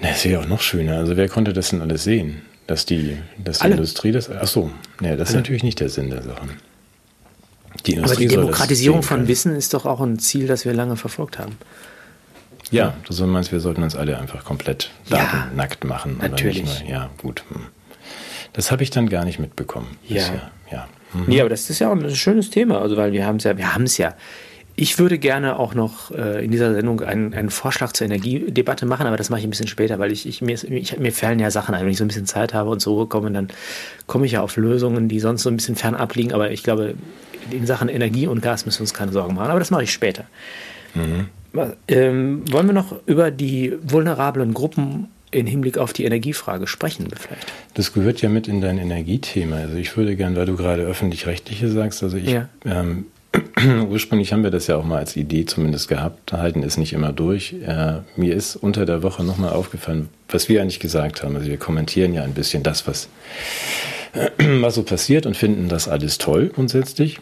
Na, das wäre auch noch schöner. Also wer konnte das denn alles sehen? Dass die, dass die Industrie das. Ach so, nee, das ist Alle. natürlich nicht der Sinn der Sache. Die Aber die Demokratisierung von Wissen ist doch auch ein Ziel, das wir lange verfolgt haben. Ja, du meinst, wir sollten uns alle einfach komplett Ja, nackt machen. natürlich. nur- Ja, gut. hm. Das habe ich dann gar nicht mitbekommen. Ja. bisher. ja. Hm. Nee, aber das ist ja auch ein schönes Thema, also weil wir haben es ja, wir haben es ja. Ich würde gerne auch noch äh, in dieser Sendung einen, einen Vorschlag zur Energiedebatte machen, aber das mache ich ein bisschen später, weil ich, ich, mir, ich mir fallen ja Sachen ein. Wenn ich so ein bisschen Zeit habe und zur Ruhe komme, dann komme ich ja auf Lösungen, die sonst so ein bisschen fernab liegen. Aber ich glaube, in Sachen Energie und Gas müssen wir uns keine Sorgen machen. Aber das mache ich später. Was- Ähm, wollen wir noch über die vulnerablen Gruppen im Hinblick auf die Energiefrage sprechen vielleicht? Das gehört ja mit in dein Energiethema. Also ich würde gern, weil du gerade öffentlich-rechtliche sagst, also ich Ja. ähm, ursprünglich haben wir das ja auch mal als Idee zumindest gehabt, halten es nicht immer durch. Äh, mir ist unter der Woche nochmal aufgefallen, was wir eigentlich gesagt haben. Also wir kommentieren ja ein bisschen das, was, was so passiert und finden das alles toll grundsätzlich.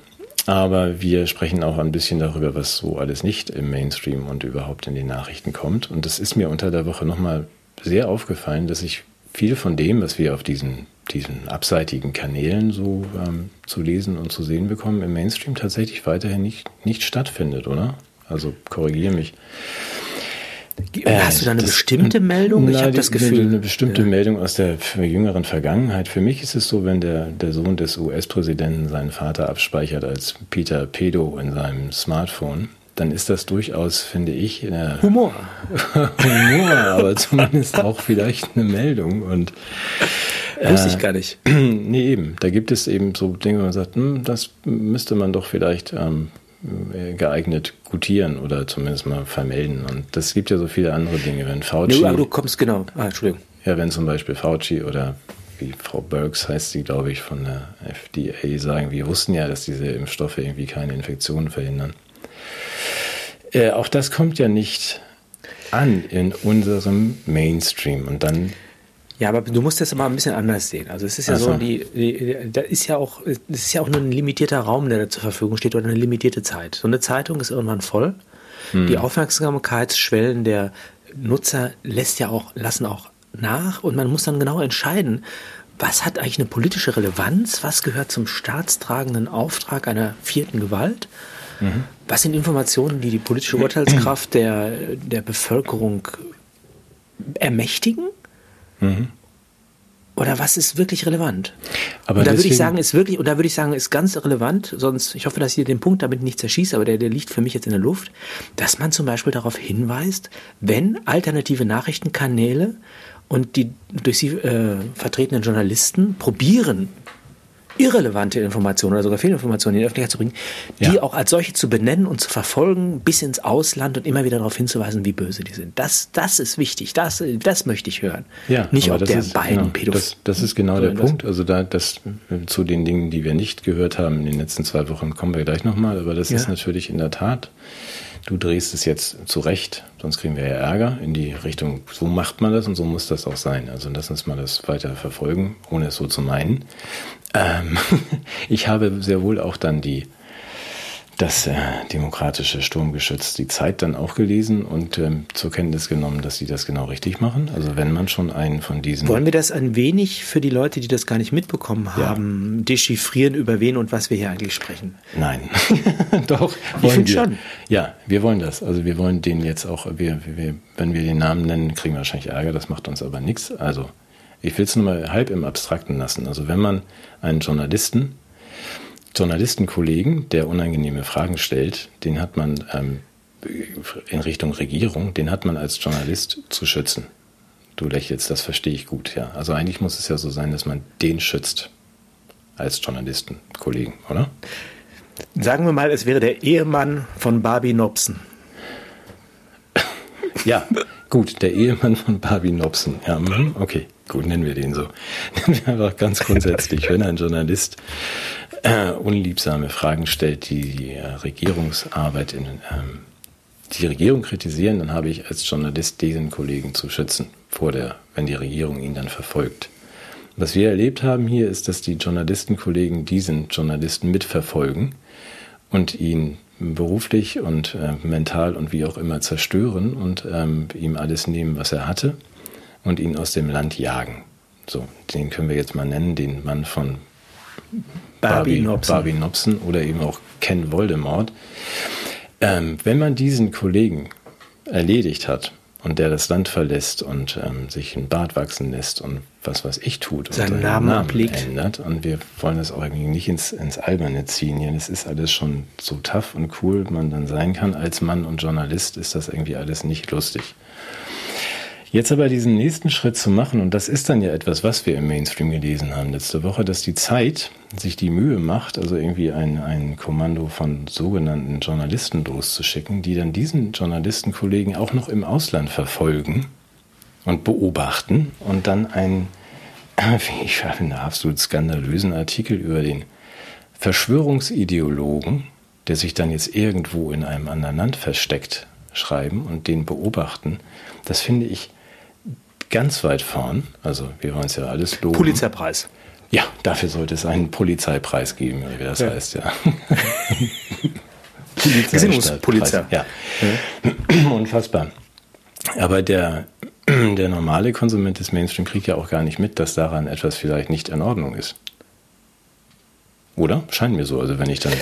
Aber wir sprechen auch ein bisschen darüber, was so alles nicht im Mainstream und überhaupt in den Nachrichten kommt. Und das ist mir unter der Woche nochmal sehr aufgefallen, dass ich viel von dem, was wir auf diesen, diesen abseitigen Kanälen so ähm, zu lesen und zu sehen bekommen, im Mainstream tatsächlich weiterhin nicht, nicht stattfindet, oder? Also korrigiere mich. Hast du da eine das- bestimmte Meldung? Ich habe das Gefühl. Eine bestimmte Meldung aus der jüngeren Vergangenheit. Für mich ist es so, wenn der, der Sohn des US-Präsidenten seinen Vater abspeichert als Peter Pedo in seinem Smartphone, dann ist das durchaus, finde ich, Humor. Humor, aber zumindest auch vielleicht eine Meldung. Und Wusste ich gar nicht. nee, eben, da gibt es eben so Dinge, wo man sagt, hm, das müsste man doch vielleicht ähm, geeignet gutieren oder zumindest mal vermelden. Und das gibt ja so viele andere Dinge, wenn Fauci... Aber du kommst genau. Ah, Entschuldigung. Ja, wenn zum Beispiel Fauci oder wie Frau Burks heißt sie, glaube ich, von der FDA sagen, wir wussten ja, dass diese Impfstoffe irgendwie keine Infektionen verhindern. Äh, auch das kommt ja nicht an in unserem Mainstream. Und dann, Ja, aber du musst das aber ein bisschen anders sehen. Also es ist ja Ach so, die, die, da ist ja auch, es ist ja auch nur ein limitierter Raum, der da zur Verfügung steht oder eine limitierte Zeit. So eine Zeitung ist irgendwann voll. Die Aufmerksamkeitsschwellen der Nutzer lässt ja auch, lassen auch nach und man muss dann genau entscheiden, was hat eigentlich eine politische Relevanz, was gehört zum staatstragenden Auftrag einer vierten Gewalt, was sind Informationen, die die politische Urteilskraft der, der Bevölkerung ermächtigen? Oder was ist wirklich relevant? Aber und da würde ich sagen, ist wirklich, und da würde ich sagen, ist ganz relevant, sonst, ich hoffe, dass ich den Punkt damit nicht zerschieße, aber der, der liegt für mich jetzt in der Luft, dass man zum Beispiel darauf hinweist, wenn alternative Nachrichtenkanäle und die durch sie äh, vertretenen Journalisten probieren, irrelevante Informationen oder sogar Fehlinformationen in die Öffentlichkeit zu bringen, die Ja. auch als solche zu benennen und zu verfolgen bis ins Ausland und immer wieder darauf hinzuweisen, wie böse die sind. Das, das ist wichtig. Das, das möchte ich hören. ja, Nicht, ob der ist, beiden genau, Pädoph- das, das ist genau der. Punkt. Also da, das zu den Dingen, die wir nicht gehört haben in den letzten zwei Wochen, kommen wir gleich nochmal. Aber das Ja. ist natürlich in der Tat, du drehst es jetzt zurecht, sonst kriegen wir ja Ärger in die Richtung, so macht man das und so muss das auch sein. Also lass uns mal das weiter verfolgen, ohne es so zu meinen. Ähm, ich habe sehr wohl auch dann die das äh, demokratische Sturmgeschütz die Zeit dann auch gelesen und ähm, zur Kenntnis genommen, dass sie das genau richtig machen. Also wenn man schon einen von diesen Wollen wir das ein wenig für die Leute, die das gar nicht mitbekommen Ja. haben, dechiffrieren, über wen und was wir hier eigentlich sprechen? Nein, doch. wollen find wir. schon. Ja, wir wollen das. Also wir wollen den jetzt auch, wir, wir, wenn wir den Namen nennen, kriegen wir wahrscheinlich Ärger, das macht uns aber nichts. Also ich will es nur mal halb im Abstrakten lassen. Also wenn man einen Journalisten, Journalistenkollegen, der unangenehme Fragen stellt, den hat man ähm, in Richtung Regierung, den hat man als Journalist zu schützen. Du lächelst, das verstehe ich gut, ja. Also eigentlich muss es ja so sein, dass man den schützt als Journalistenkollegen, oder? Sagen wir mal, es wäre der Ehemann von Barbie Nobson. Ja, gut, der Ehemann von Barbie Nobson. Ja, okay, gut, nennen wir den so. Nennen wir einfach ganz grundsätzlich, wenn ein Journalist äh, unliebsame Fragen stellt, die die äh, Regierungsarbeit in ähm, die Regierung kritisieren, dann habe ich als Journalist diesen Kollegen zu schützen, vor der, wenn die Regierung ihn dann verfolgt. Was wir erlebt haben hier ist, dass die Journalistenkollegen diesen Journalisten mitverfolgen und ihn beruflich und äh, mental und wie auch immer zerstören und ähm, ihm alles nehmen, was er hatte und ihn aus dem Land jagen. So, den können wir jetzt mal nennen, den Mann von Barbie Nobson. Barbie Nobson oder eben auch Ken Voldemort. Ähm, wenn man diesen Kollegen erledigt hat und der das Land verlässt und ähm, sich ein Bart wachsen lässt und was weiß ich tut und seinen Namen, Namen ablegt. ändert und wir wollen das auch irgendwie nicht ins, ins Alberne ziehen hier. Das ist alles schon so tough und cool, man dann sein kann. Als Mann und Journalist ist das irgendwie alles nicht lustig. Jetzt aber diesen nächsten Schritt zu machen, und das ist dann ja etwas, was wir im Mainstream gelesen haben letzte Woche, dass die Zeit sich die Mühe macht, also irgendwie ein, ein Kommando von sogenannten Journalisten loszuschicken, die dann diesen Journalistenkollegen auch noch im Ausland verfolgen und beobachten und dann einen, ich finde, absolut skandalösen Artikel über den Verschwörungsideologen, der sich dann jetzt irgendwo in einem anderen Land versteckt, schreiben und den beobachten. Das finde ich ganz weit vorn. Also wir wollen es ja alles loben. Polizeipreis. Ja, dafür sollte es einen Polizeipreis geben, wie das ja. heißt, ja. Gesinnungspolizei. Ja. ja. Unfassbar. Aber der, der normale Konsument des Mainstream kriegt ja auch gar nicht mit, dass daran etwas vielleicht nicht in Ordnung ist. Oder? Scheint mir so. Also wenn ich dann.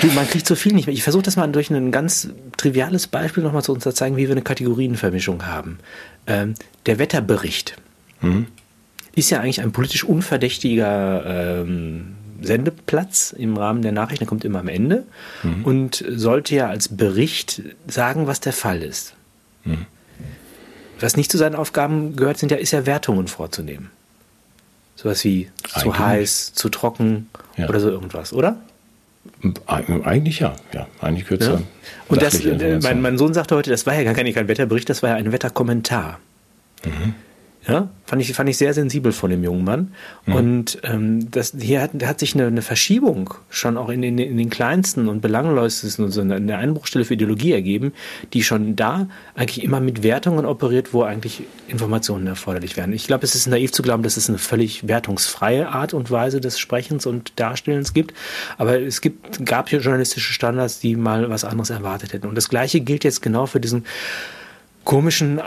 Du, man kriegt so viel nicht mehr. Ich versuche das mal durch ein ganz triviales Beispiel nochmal zu uns zu zeigen, wie wir eine Kategorienvermischung haben. Ähm, der Wetterbericht mhm. ist ja eigentlich ein politisch unverdächtiger ähm, Sendeplatz im Rahmen der Nachrichten, der kommt immer am Ende mhm. und sollte ja als Bericht sagen, was der Fall ist. Mhm. Was nicht zu seinen Aufgaben gehört, sind ja, ist ja Wertungen vorzunehmen. Sowas wie Eigentlich. zu heiß, zu trocken ja. oder so irgendwas, oder? Eigentlich ja, ja. Eigentlich gehört ja. Und das, äh, mein, mein, Sohn sagte heute, das war ja gar kein Wetterbericht, das war ja ein Wetterkommentar. Mhm. Ja, fand ich, fand ich sehr sensibel von dem jungen Mann. Mhm. Und ähm, das, hier hat, hat sich eine, eine Verschiebung schon auch in, in, in den kleinsten und belanglosesten und so eine Einbruchstelle für Ideologie ergeben, die schon da eigentlich immer mit Wertungen operiert, wo eigentlich Informationen erforderlich werden. Ich glaube, es ist naiv zu glauben, dass es eine völlig wertungsfreie Art und Weise des Sprechens und Darstellens gibt. Aber es gibt, gab hier journalistische Standards, die mal was anderes erwartet hätten. Und das Gleiche gilt jetzt genau für diesen komischen,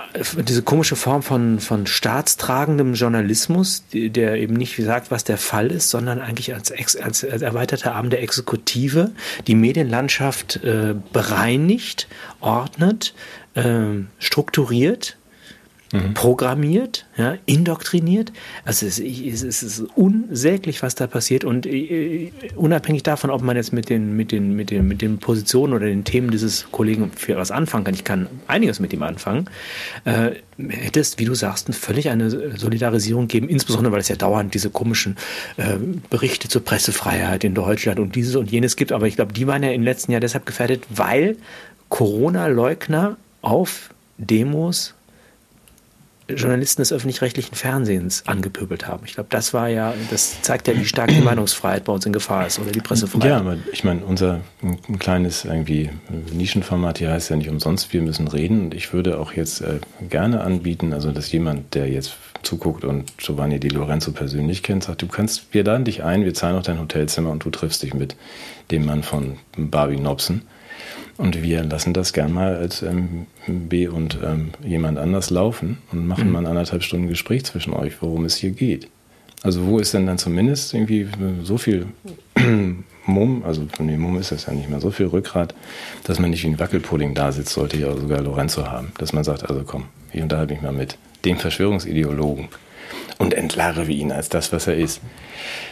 diese komische Form von, von staatstragendem Journalismus, der eben nicht sagt, was der Fall ist, sondern eigentlich als, als, als erweiterter Arm der Exekutive die Medienlandschaft äh, bereinigt, ordnet, äh, strukturiert mhm. programmiert, ja, indoktriniert. Also es, es, es, ist unsäglich, was da passiert. Und äh, unabhängig davon, ob man jetzt mit den, mit, den, mit, den, mit den Positionen oder den Themen dieses Kollegen für was anfangen kann, ich kann einiges mit ihm anfangen, äh, hätte es, wie du sagst, völlig eine Solidarisierung geben, insbesondere weil es ja dauernd diese komischen äh, Berichte zur Pressefreiheit in Deutschland und dieses und jenes gibt. Aber ich glaube, die waren ja im letzten Jahr deshalb gefährdet, weil Corona-Leugner auf Demos Journalisten des öffentlich-rechtlichen Fernsehens angepöbelt haben. Ich glaube, das war ja, das zeigt ja, wie stark die Meinungsfreiheit bei uns in Gefahr ist oder die Pressefreiheit. Ja, aber ich meine, unser ein kleines irgendwie Nischenformat hier heißt ja nicht umsonst, wir müssen reden und ich würde auch jetzt äh, gerne anbieten, also dass jemand, der jetzt zuguckt und Giovanni Di Lorenzo persönlich kennt, sagt, du kannst, wir laden dich ein, wir zahlen auch dein Hotelzimmer und du triffst dich mit dem Mann von Barbie Nobson und wir lassen das gern mal als ähm, B und ähm, jemand anders laufen und machen mhm. mal anderthalb Stunden Gespräch zwischen euch, worum es hier geht. Also wo ist denn dann zumindest irgendwie so viel Mumm, also nee, Mumm ist das ja nicht mehr, so viel Rückgrat, dass man nicht wie ein Wackelpudding da sitzt, sollte ja sogar Lorenzo haben. Dass man sagt, also komm, ich unterhalte mich mal mit dem Verschwörungsideologen und entlarve ihn als das, was er ist.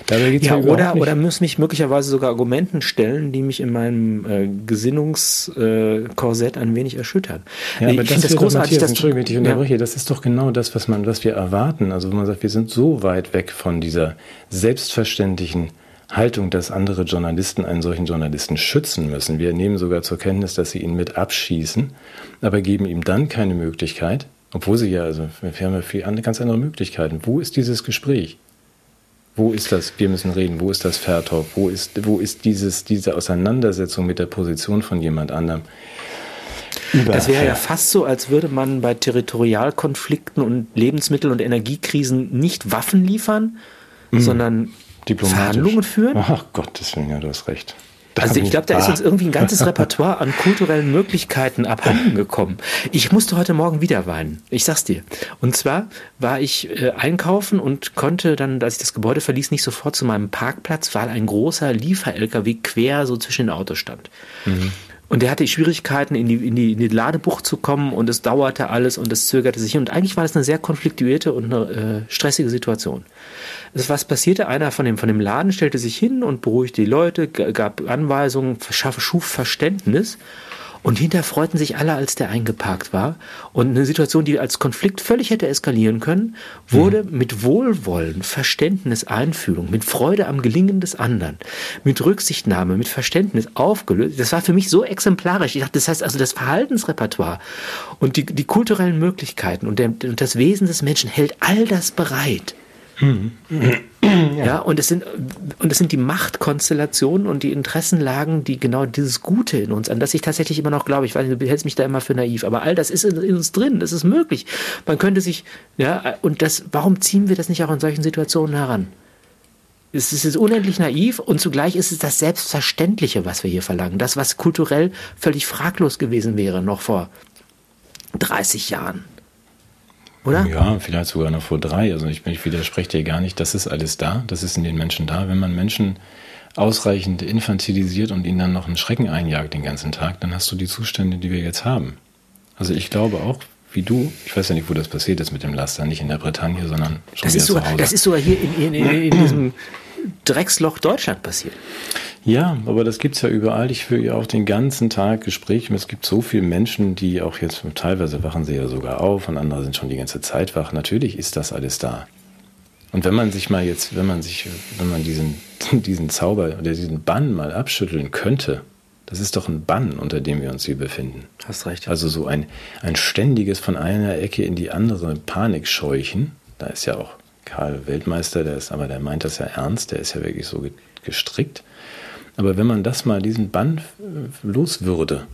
Dabei geht's ja, oder, oder muss mich möglicherweise sogar Argumenten stellen, die mich in meinem äh, Gesinnungskorsett äh, ein wenig erschüttern. Ja, aber ich das, das großartig, Matthias, Entschuldigung, wenn ich unterbreche, ja. das ist doch genau das, was man, was wir erwarten. Also man sagt, wir sind so weit weg von dieser selbstverständlichen Haltung, dass andere Journalisten einen solchen Journalisten schützen müssen. Wir nehmen sogar zur Kenntnis, dass sie ihn mit abschießen, aber geben ihm dann keine Möglichkeit, obwohl sie ja, also wir haben ja viel, ganz andere Möglichkeiten. Wo ist dieses Gespräch? Wo ist das, wir müssen reden, wo ist das Fair Talk? Wo ist, wo ist dieses, diese Auseinandersetzung mit der Position von jemand anderem? Über das wäre ja fast so, als würde man bei Territorialkonflikten und Lebensmittel- und Energiekrisen nicht Waffen liefern, mhm. sondern Verhandlungen führen. Ach Gott, deswegen, ja, du hast recht. Also ich glaube, da ist uns irgendwie ein ganzes Repertoire an kulturellen Möglichkeiten abhanden gekommen. Ich musste heute Morgen wieder weinen. Ich sag's dir. Und zwar war ich äh, einkaufen und konnte dann, als ich das Gebäude verließ, nicht sofort zu meinem Parkplatz, weil ein großer Liefer-LKW quer so zwischen den Autos stand. Mhm. Und der hatte Schwierigkeiten, in die, in, die, in die Ladebucht zu kommen und es dauerte alles und es zögerte sich. Und eigentlich war das eine sehr konfliktuierte und eine äh, stressige Situation. Also was passierte? Einer von dem, von dem Laden stellte sich hin und beruhigte die Leute, gab Anweisungen, schuf Verständnis. Und hinterher freuten sich alle, als der eingeparkt war. Und eine Situation, die als Konflikt völlig hätte eskalieren können, wurde mhm. mit Wohlwollen, Verständnis, Einfühlung, mit Freude am Gelingen des anderen, mit Rücksichtnahme, mit Verständnis aufgelöst. Das war für mich so exemplarisch. Ich dachte, das heißt also das Verhaltensrepertoire und die, die kulturellen Möglichkeiten und, der, und das Wesen des Menschen hält all das bereit. Mhm. Ja. ja, und es sind und es sind die Machtkonstellationen und die Interessenlagen, die genau dieses Gute in uns, an das ich tatsächlich immer noch glaube. Ich weiß, du hältst mich da immer für naiv, aber all das ist in, in uns drin, das ist möglich. Man könnte sich, ja, und das, warum ziehen wir das nicht auch in solchen Situationen heran? Es ist unendlich naiv und zugleich ist es das Selbstverständliche, was wir hier verlangen. Das, was kulturell völlig fraglos gewesen wäre, noch vor 30 Jahren oder? Ja, vielleicht sogar noch vor drei. Also ich, ich widerspreche dir gar nicht, das ist alles da, das ist in den Menschen da. Wenn man Menschen ausreichend infantilisiert und ihnen dann noch einen Schrecken einjagt den ganzen Tag, dann hast du die Zustände, die wir jetzt haben. Also ich glaube auch, wie du, ich weiß ja nicht, wo das passiert ist mit dem Laster, nicht in der Bretagne, sondern schon das wieder ist sogar, zu Hause. Das ist sogar hier in, in, in, in diesem Drecksloch Deutschland passiert. Ja, aber das gibt's ja überall. Ich führe ja auch den ganzen Tag Gespräche. Es gibt so viele Menschen, die auch jetzt, teilweise wachen sie ja sogar auf und andere sind schon die ganze Zeit wach. Natürlich ist das alles da. Und wenn man sich mal jetzt, wenn man sich, wenn man diesen, diesen Zauber oder diesen Bann mal abschütteln könnte, das ist doch ein Bann, unter dem wir uns hier befinden. Hast recht. Also so ein, ein ständiges von einer Ecke in die andere Panikscheuchen. Da ist ja auch Karl Weltmeister, der ist, aber der meint das ja ernst, der ist ja wirklich so gestrickt. Aber wenn man das mal, diesen Bann äh, los würde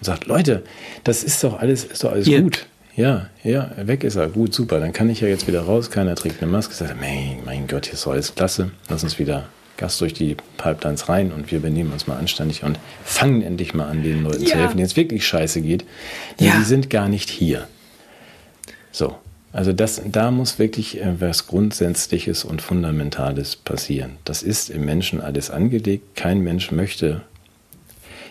und sagt, Leute, das ist doch alles, ist doch alles Hier. gut. Ja, ja, weg ist er. Gut, super. Dann kann ich ja jetzt wieder raus. Keiner trägt eine Maske. Sagt, mein, mein Gott, hier ist doch alles klasse. Lass uns wieder Gas durch die Pipelines rein und wir benehmen uns mal anständig und fangen endlich mal an, den Leuten ja. zu helfen, denen es wirklich scheiße geht. Denn ja. die sind gar nicht hier. So. Also das, da muss wirklich äh, was Grundsätzliches und Fundamentales passieren. Das ist im Menschen alles angelegt. Kein Mensch möchte.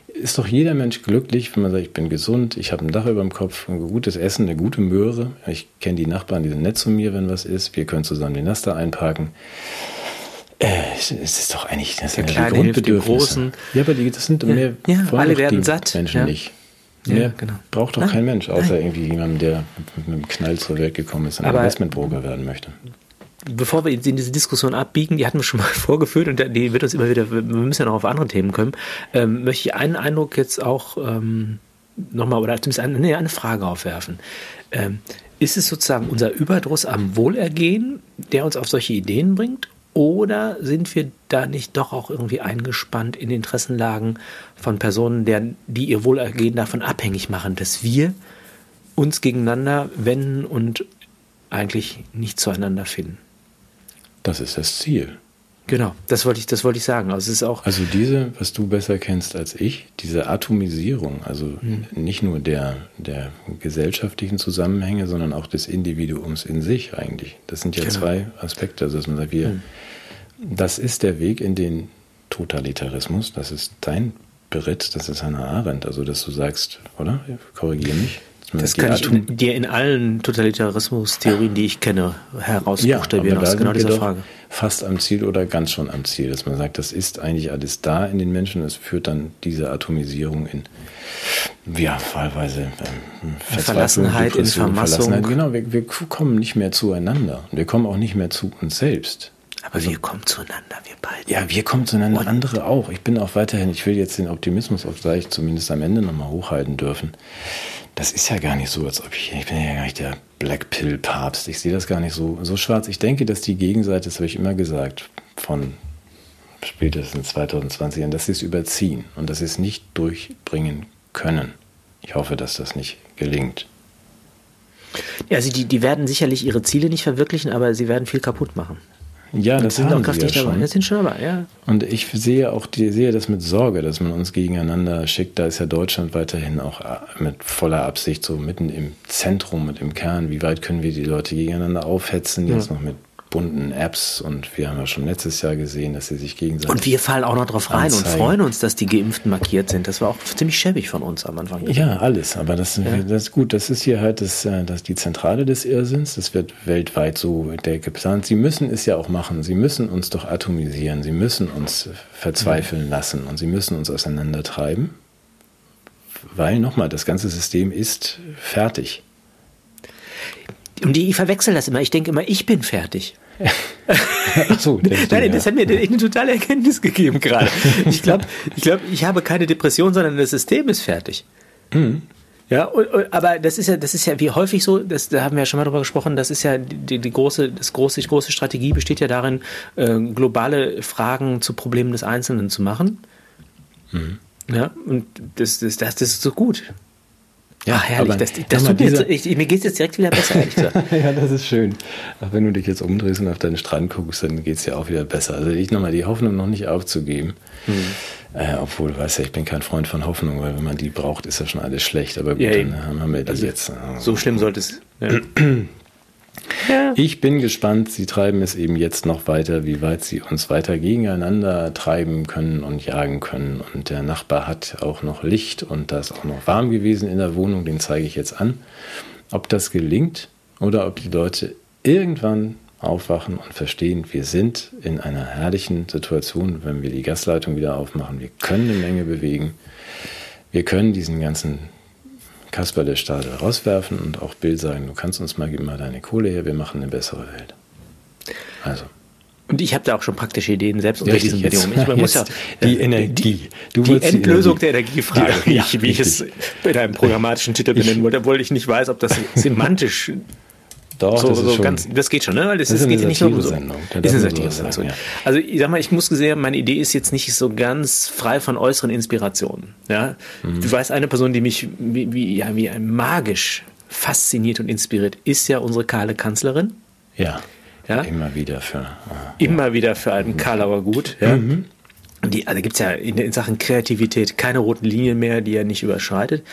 Ist doch jeder Mensch glücklich, wenn man sagt, ich bin gesund, ich habe ein Dach über dem Kopf, ein gutes Essen, eine gute Möhre. Ich kenne die Nachbarn, die sind nett zu mir, wenn was ist. Wir können zusammen den Laster einparken. Äh, es ist doch eigentlich das der kleine Grundbedürfnisse. Ja, aber die, das sind ja, mehr ja, alle werden satt. Menschen ja. nicht. Ja, Mehr genau. braucht doch Nein. kein Mensch, außer Nein. irgendwie jemand, der mit einem Knall zur Welt gekommen ist und ein Investmentbroker werden möchte. Bevor wir in diese Diskussion abbiegen, die hatten wir schon mal vorgeführt und die wird uns immer wieder, wir müssen ja noch auf andere Themen kommen, ähm, möchte ich einen Eindruck jetzt auch ähm, nochmal oder zumindest eine, nee, eine Frage aufwerfen. Ähm, ist es sozusagen unser Überdruss am Wohlergehen, der uns auf solche Ideen bringt? Oder sind wir da nicht doch auch irgendwie eingespannt in Interessenlagen von Personen, der, die ihr Wohlergehen davon abhängig machen, dass wir uns gegeneinander wenden und eigentlich nicht zueinander finden? Das ist das Ziel. Genau, das wollte ich, das wollte ich sagen. Also, es ist auch also diese, was du besser kennst als ich, diese Atomisierung, also mhm. nicht nur der, der gesellschaftlichen Zusammenhänge, sondern auch des Individuums in sich eigentlich. Das sind ja genau. zwei Aspekte. Also dass man sagt, wir, mhm. das ist der Weg in den Totalitarismus, das ist dein Beritt, das ist Hannah Arendt, also dass du sagst, oder? Korrigiere mich. Das kann ich dir in allen Totalitarismus-Theorien, die ich kenne, herausbuchstabieren ja, aus genau dieser Frage. Fast am Ziel oder ganz schon am Ziel, dass man sagt, das ist eigentlich alles da in den Menschen. Es führt dann diese Atomisierung in, ja, wahlweise ähm, Verlassenheit, in Verlassung. Genau, wir, wir kommen nicht mehr zueinander. Wir kommen auch nicht mehr zu uns selbst. Aber also, wir kommen zueinander, wir beide. Ja, wir kommen zueinander, Und andere auch. Ich bin auch weiterhin, ich will jetzt den Optimismus auch gleich zumindest am Ende nochmal hochhalten dürfen das ist ja gar nicht so, als ob ich, ich bin ja gar nicht der Black Pill Papst. Ich sehe das gar nicht so, so schwarz. Ich denke, dass die Gegenseite, das habe ich immer gesagt, von spätestens 2020 an, dass sie es überziehen und dass sie es nicht durchbringen können. Ich hoffe, dass das nicht gelingt. Ja, also die, die werden sicherlich ihre Ziele nicht verwirklichen, aber sie werden viel kaputt machen. Ja, das sind auch kräftig ja dabei. Das sind schon dabei, ja. Und ich sehe auch die, sehe das mit Sorge, dass man uns gegeneinander schickt. Da ist ja Deutschland weiterhin auch äh, mit voller Absicht so mitten im Zentrum, mit im Kern. Wie weit können wir die Leute gegeneinander aufhetzen? Jetzt ja. noch mit bunten Apps und wir haben ja schon letztes Jahr gesehen, dass sie sich gegenseitig. Und wir fallen auch noch drauf rein anzeigen. und freuen uns, dass die Geimpften markiert sind. Das war auch ziemlich schäbig von uns am Anfang. Ja, alles. Aber das, das ist gut. Das ist hier halt das, äh, das die Zentrale des Irrsinns. Das wird weltweit so geplant. Sie müssen es ja auch machen. Sie müssen uns doch atomisieren. Sie müssen uns verzweifeln lassen und sie müssen uns auseinandertreiben. Weil nochmal, das ganze System ist fertig. Und die, ich verwechsel das immer. Ich denke immer, ich bin fertig. Ach so, du, Nein, ja. das hat mir eine totale Erkenntnis gegeben gerade. Ich glaube, ich, glaub, ich habe keine Depression, sondern das System ist fertig. Mhm. Ja, und, und, aber das ist ja, das ist ja wie häufig so, das, da haben wir ja schon mal drüber gesprochen, das ist ja die, die große, das große, die große Strategie besteht ja darin, äh, globale Fragen zu Problemen des Einzelnen zu machen. Mhm. Ja, und das, das, das, das ist so gut. Ja, Ach, herrlich. Das, das tut mir, jetzt, ich, mir geht es jetzt direkt wieder besser, ehrlich gesagt. ja, das ist schön. Auch wenn du dich jetzt umdrehst und auf deinen Strand guckst, dann geht es dir auch wieder besser. Also ich nochmal die Hoffnung noch nicht aufzugeben. Äh, obwohl, weißt du, ich bin kein Freund von Hoffnung, weil wenn man die braucht, ist ja schon alles schlecht. Aber gut, Ja, dann haben wir die Also, jetzt. So schlimm sollte es. Ja. ja. Ich bin gespannt, sie treiben es eben jetzt noch weiter, wie weit sie uns weiter gegeneinander treiben können und jagen können. Und der Nachbar hat auch noch Licht und da ist auch noch warm gewesen in der Wohnung, den zeige ich jetzt an. Ob das gelingt oder ob die Leute irgendwann aufwachen und verstehen, wir sind in einer herrlichen Situation, wenn wir die Gasleitung wieder aufmachen. Wir können eine Menge bewegen. Wir können diesen ganzen Kasper der Stadel rauswerfen und auch Bill sagen, du kannst uns mal, gib mal deine Kohle her, wir machen eine bessere Welt. Also, Und ich habe da auch schon praktische Ideen selbst unter diesen jetzt- Bedingungen. Ich, muss ja, die Energie. Die die Endlösung Energie. der Energiefrage, Die- wie, ja, ich, wie ich es in einem programmatischen Titel benennen wollte, obwohl ich nicht weiß, ob das semantisch Doch, so, das so schon, ganz, das geht schon, ne? Weil das, Das ist, geht eine ja nicht nur so. Ist eine Satiresendung. sagen, Also ich sag mal, ich muss gesehen, meine Idee ist jetzt nicht so ganz frei von äußeren Inspirationen. Ja? Mhm. Du weißt, eine Person, die mich wie, wie, ja, wie ein magisch fasziniert und inspiriert, ist ja unsere Kahle Kanzlerin. ja, Ja? immer wieder für. ah, immer wieder für einen Karlauer gut. Ja. Die, also gibt es ja in, in Sachen Kreativität keine roten Linien mehr, die er nicht überschreitet.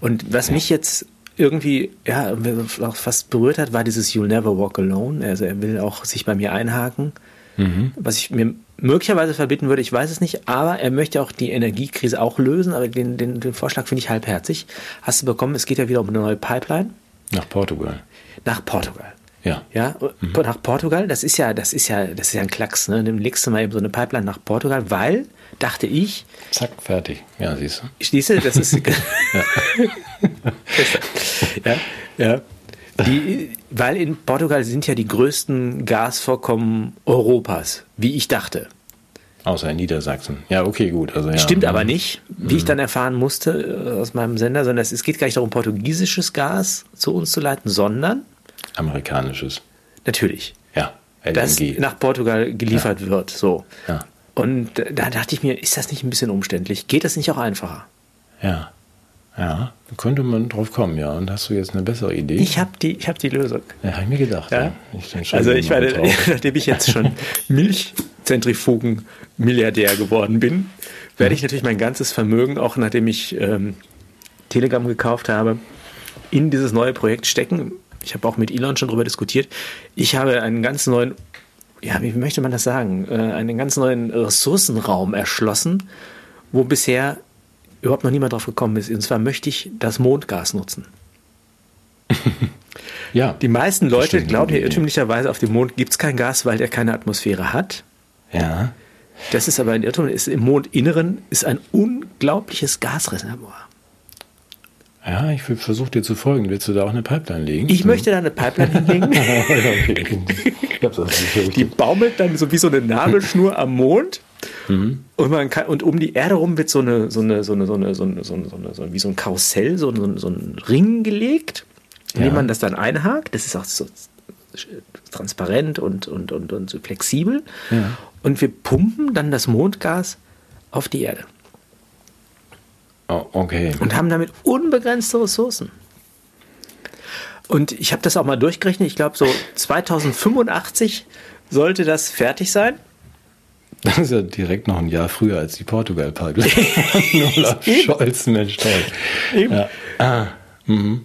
Und was mich jetzt irgendwie ja auch fast berührt hat, war dieses You'll Never Walk Alone. Also er will auch sich bei mir einhaken. Was ich mir möglicherweise verbitten würde, ich weiß es nicht, aber er möchte auch die Energiekrise auch lösen, aber den, den, den Vorschlag finde ich halbherzig. Hast du bekommen, es geht ja wieder um eine neue Pipeline nach Portugal. nach Portugal. Ja. Ja, nach Portugal, das ist ja, das ist ja, das ist ja ein Klacks, ne? Dann legst du mal eben so eine Pipeline nach Portugal, weil, dachte ich, Zack, fertig. Ja, siehst du. schließe, das ist. ja, ja. Die, weil in Portugal sind ja die größten Gasvorkommen Europas, wie ich dachte. Außer in Niedersachsen. Ja, okay, gut. Also, ja. Stimmt aber Mhm. nicht, wie ich dann erfahren musste äh, aus meinem Sender, sondern es geht gar nicht darum, portugiesisches Gas zu uns zu leiten, sondern Amerikanisches. natürlich, Ja, das LNG. nach Portugal geliefert wird. So. Ja. Und da dachte ich mir, ist das nicht ein bisschen umständlich? Geht das nicht auch einfacher? Ja. Ja, könnte man drauf kommen, ja. Und hast du jetzt eine bessere Idee? Ich habe die, ich hab die Lösung. ja, habe ich mir gedacht. Ja? Ich entscheide Also ich meine, nachdem ich jetzt schon Milchzentrifugen-Milliardär geworden bin, werde ich natürlich mein ganzes Vermögen, auch nachdem ich ähm, Telegram gekauft habe, in dieses neue Projekt stecken. Ich habe auch mit Elon schon darüber diskutiert. Ich habe einen ganz neuen, ja, wie möchte man das sagen, äh, einen ganz neuen Ressourcenraum erschlossen, wo bisher überhaupt noch niemand drauf gekommen ist. Und zwar möchte ich das Mondgas nutzen. ja. Die meisten Leute glauben ja irrtümlicherweise, auf dem Mond gibt es kein Gas, weil der keine Atmosphäre hat. ja. Das ist aber ein Irrtum. Ist Im Mondinneren ist ein unglaubliches Gasreservoir. Ja, ich versuche dir zu folgen. Willst du da auch eine Pipeline legen? Ich möchte da eine Pipeline hinlegen. okay. Die baumelt dann so wie so eine Nabelschnur am Mond. Mhm. Und, man kann, und um die Erde rum wird so eine, so eine, so eine, so eine, so eine, so eine, so eine, so eine wie so ein Karussell, so, ein- so ein Ring gelegt, in dem Ja. man das dann einhakt. Das ist auch so transparent und, und, und, und so flexibel. Ja. Und wir pumpen dann das Mondgas auf die Erde Oh, okay. und haben damit unbegrenzte Ressourcen. Und ich habe das auch mal durchgerechnet. Ich glaube, so 2085 sollte das fertig sein. Das ist ja direkt noch ein Jahr früher als die Portugal-Pipeline. Olaf Scholz, Mensch, toll. Eben. Ja. Ah, mhm.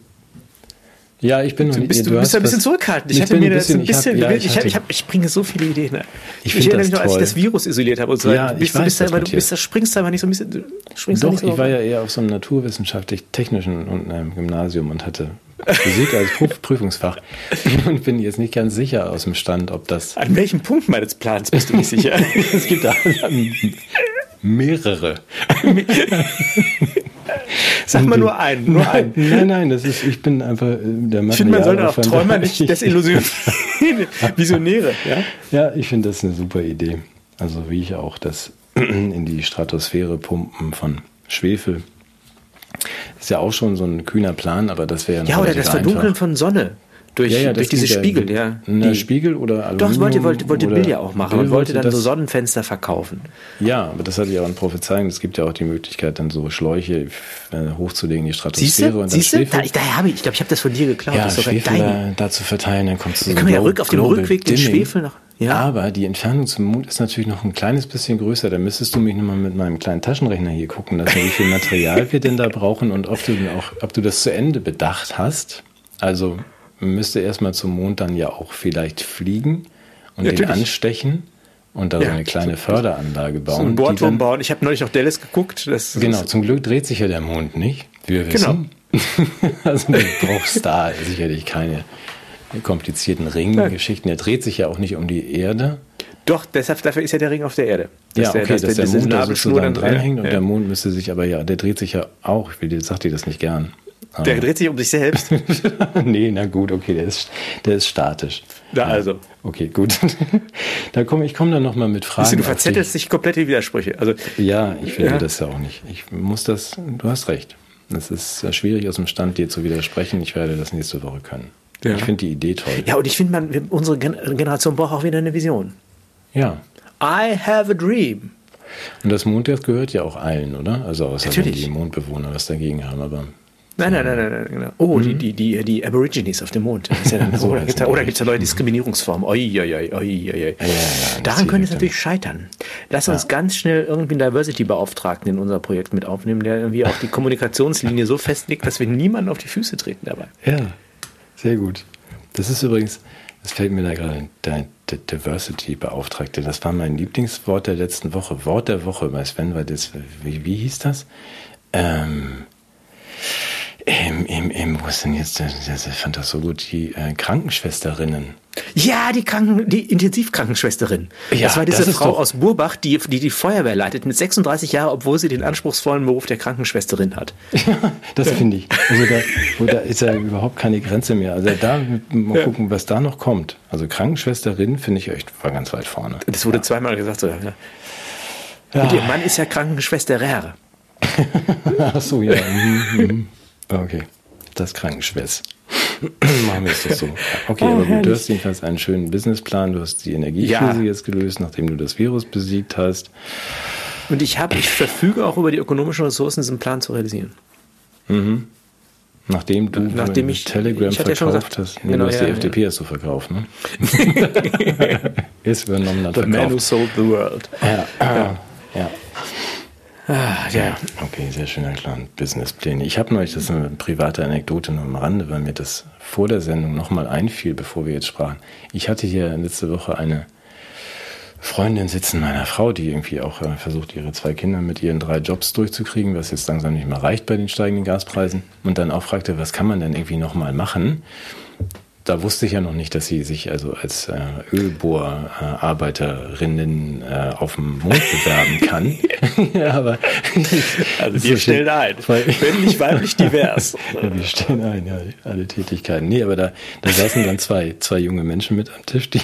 Ja, ich bin Du bist, nicht- du bist ein bisschen zurückhaltend. Ich, Ich hatte mir ein das ein bisschen- bisschen. ich hab- ich, ich hab, ich bringe so viele Ideen. Ne? Ich Ich, erinnere mich noch, als ich das Virus isoliert habe und so. Ja, du ich du weiß, da, du bist, da springst da aber nicht so ein bisschen. Du springst da Doch, nicht so ich war ja eher auf so einem naturwissenschaftlich-technischen und einem Gymnasium und hatte Physik als Prüf Prüfungsfach und bin jetzt nicht ganz sicher aus dem Stand, ob das. An welchem Punkt meines Plans bist du nicht sicher? Es gibt da mehrere. Sag mal nur einen. Nur einen. Nein, nein, nein, das ist, ich bin einfach äh, der Ich finde, man sollte auch. Träumer nicht desillusionieren. Visionäre. Ja? Ja, ich finde das eine super Idee. Also wie ich auch das in die Stratosphäre pumpen von Schwefel. Ist ja auch schon so ein kühner Plan, aber das wäre ja noch ja, oder das Verdunkeln einfach. von Sonne. Durch, Ja, ja, durch diese Spiegel, ja. Na, Die- Spiegel oder Aluminium. Doch, wollte, wollte, wollte Bill ja auch machen Bill und wollte dann das, so Sonnenfenster verkaufen. Ja, aber das hatte ich auch in Prophezeiung. Es gibt ja auch die Möglichkeit, dann so Schläuche äh, hochzulegen die Stratosphäre du? und dann Siehst du? Schwefel. Da, daher habe ich, ich glaube, ich habe das von dir geklaut. ja, das ist Schwefel da, da zu verteilen, dann kommt zu Dann können wir ja rück auf dem Rückweg den. Schwefel noch. Ja. Aber die Entfernung zum Mond ist natürlich noch ein kleines bisschen größer. Da müsstest du mich nochmal mit meinem kleinen Taschenrechner hier gucken lassen, wie viel Material wir denn da brauchen und ob du, auch, ob du das zu Ende bedacht hast. Also müsste erstmal zum Mond dann ja auch vielleicht fliegen und den Natürlich. anstechen und da so Ja, eine kleine Förderanlage bauen. so ein dann- bauen. Ich habe neulich noch Dallas geguckt. Das Genau, zum Glück dreht sich ja der Mond nicht, wie wir wissen. also du brauchst da sicherlich keine komplizierten Ringgeschichten. Er dreht sich ja auch nicht um die Erde. Doch, deshalb, dafür ist ja der Ring auf der Erde. ja, okay, dass, der, diese Mond da sozusagen dranhängt und ja. der Mond müsste sich aber ja, der dreht sich ja auch, ich will, dir- sag dir das nicht gern. Der dreht sich um sich selbst. nee, na gut, okay, der ist, der ist statisch. Na also. Okay, gut. da komm, ich komme dann nochmal mit Fragen. Du, verzettelst dich komplett in Widersprüche. Also. Ja, ich will Ja. das ja auch nicht. Ich muss das, du hast recht. Es ist schwierig aus dem Stand dir zu widersprechen. Ich werde das nächste Woche können. Ja. Ich finde die Idee toll. ja, und ich finde, unsere Gen Generation braucht auch wieder eine Vision. ja. I have a dream. Und das Mond, das gehört ja auch allen, oder? Also außer wenn die Mondbewohner was dagegen haben, aber Nein, nein, nein, nein, genau. Oh, die, die, die, die Aborigines auf dem Mond. Ja So, oder gibt es da, da neue Diskriminierungsformen? Oi, oi, oi, oi, oi, Daran könnte es natürlich scheitern. Lass uns ganz schnell irgendwie einen Diversity-Beauftragten in unser Projekt mit aufnehmen, der irgendwie auch die Kommunikationslinie so festlegt, dass wir niemanden auf die Füße treten dabei. Ja, sehr gut. Das ist übrigens, das fällt mir da gerade, ein, Diversity-Beauftragte, das war mein Lieblingswort der letzten Woche. Wort der Woche bei Sven, weil das, wie, wie hieß das? Ähm, im, im, im, wo ist denn jetzt, ich fand das so gut, die äh, Krankenschwesterinnen. Ja, die, Kranken, die Intensivkrankenschwesterin. Ja, das war diese das Frau aus Burbach, die, die die Feuerwehr leitet mit 36 Jahren, obwohl sie den anspruchsvollen Beruf der Krankenschwesterin hat. Das finde ich. Also da, wo, da ist ja überhaupt keine Grenze mehr. Also da mal Ja. gucken, was da noch kommt. Also Krankenschwesterin finde ich echt war ganz weit vorne. Das wurde zweimal gesagt. So, ja. Und ihr Mann ist ja Krankenschwesterer. Ach so, ja. Mhm, mhm. Okay. Das Krankenschwester. Machen wir es doch so. Okay, aber gut, du hast jedenfalls einen schönen Businessplan, du hast die Energiekrise Ja. jetzt gelöst, nachdem du das Virus besiegt hast. Und ich habe, ich verfüge auch über die ökonomischen Ressourcen, diesen Plan zu realisieren. Nachdem du Nachdem ich- Telegram ich hatte ja verkauft gesagt- hast. Nee, Genau, du hast ja, die ja. FDP hast du verkauft, ne? Ist übernommen, hat The man who verkauft. sold the world. Ja, ja. Ah, ja. Okay, sehr schöner Plan. Businesspläne. Ich habe neulich, das ist eine private Anekdote nur am Rande, weil mir das vor der Sendung nochmal einfiel, bevor wir jetzt sprachen. Ich hatte hier letzte Woche eine Freundin sitzen meiner Frau, die irgendwie auch äh, versucht, ihre zwei Kinder mit ihren drei Jobs durchzukriegen, was jetzt langsam nicht mehr reicht bei den steigenden Gaspreisen. Und dann auch fragte, was kann man denn irgendwie nochmal machen? Da wusste ich ja noch nicht, dass sie sich also als äh, Ölbohrarbeiterinnen äh, auf dem Mond bewerben kann. ja, aber Also wir ist stellen so- ein. weil- Männlich, weiblich, divers. ja, wir stellen ein, ja, alle Tätigkeiten. Nee, aber da, da saßen dann zwei, zwei junge Menschen mit am Tisch, die,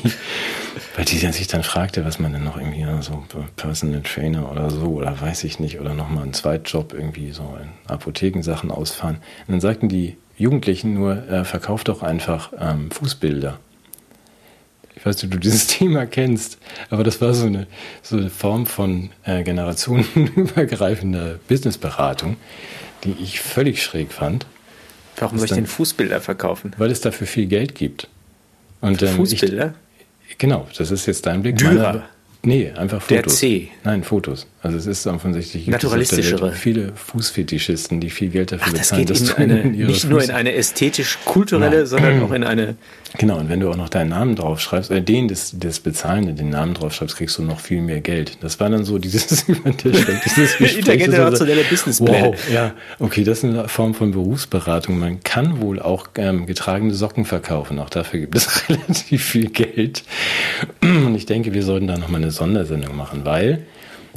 weil die sich dann fragte, was man denn noch irgendwie, ja, so Personal Trainer oder so, oder weiß ich nicht, oder nochmal einen Zweitjob irgendwie so in Apothekensachen ausfahren. Und dann sagten die Jugendlichen nur, äh, verkauf doch einfach ähm, Fußbilder. Ich weiß nicht, ob du dieses Thema kennst, aber das war so eine, so eine Form von äh, generationenübergreifender Businessberatung, die ich völlig schräg fand, Warum soll ich denn Fußbilder verkaufen? weil es dafür viel Geld gibt. Und, ähm, Fußbilder? Ich, genau, das ist jetzt dein Blick. Dürer. Meiner- Nee, einfach Der Fotos. C. Nein, Fotos. Also es ist offensichtlich Naturalistischere. Viele Fußfetischisten, die viel Geld dafür Ach, das bezahlen, geht dass du eine, nicht nur in eine ästhetisch-kulturelle, sondern auch in eine. Genau, und wenn du auch noch deinen Namen draufschreibst, äh, den des, des Bezahlenden, den Namen draufschreibst, kriegst du noch viel mehr Geld. Das war dann so dieses, dieses. Intergenerationelle Businesspläne. Wow, ja, okay, das ist eine Form von Berufsberatung. Man kann wohl auch ähm, getragene Socken verkaufen. Auch dafür gibt es relativ viel Geld. Und ich denke, wir sollten da nochmal eine Sondersendung machen, weil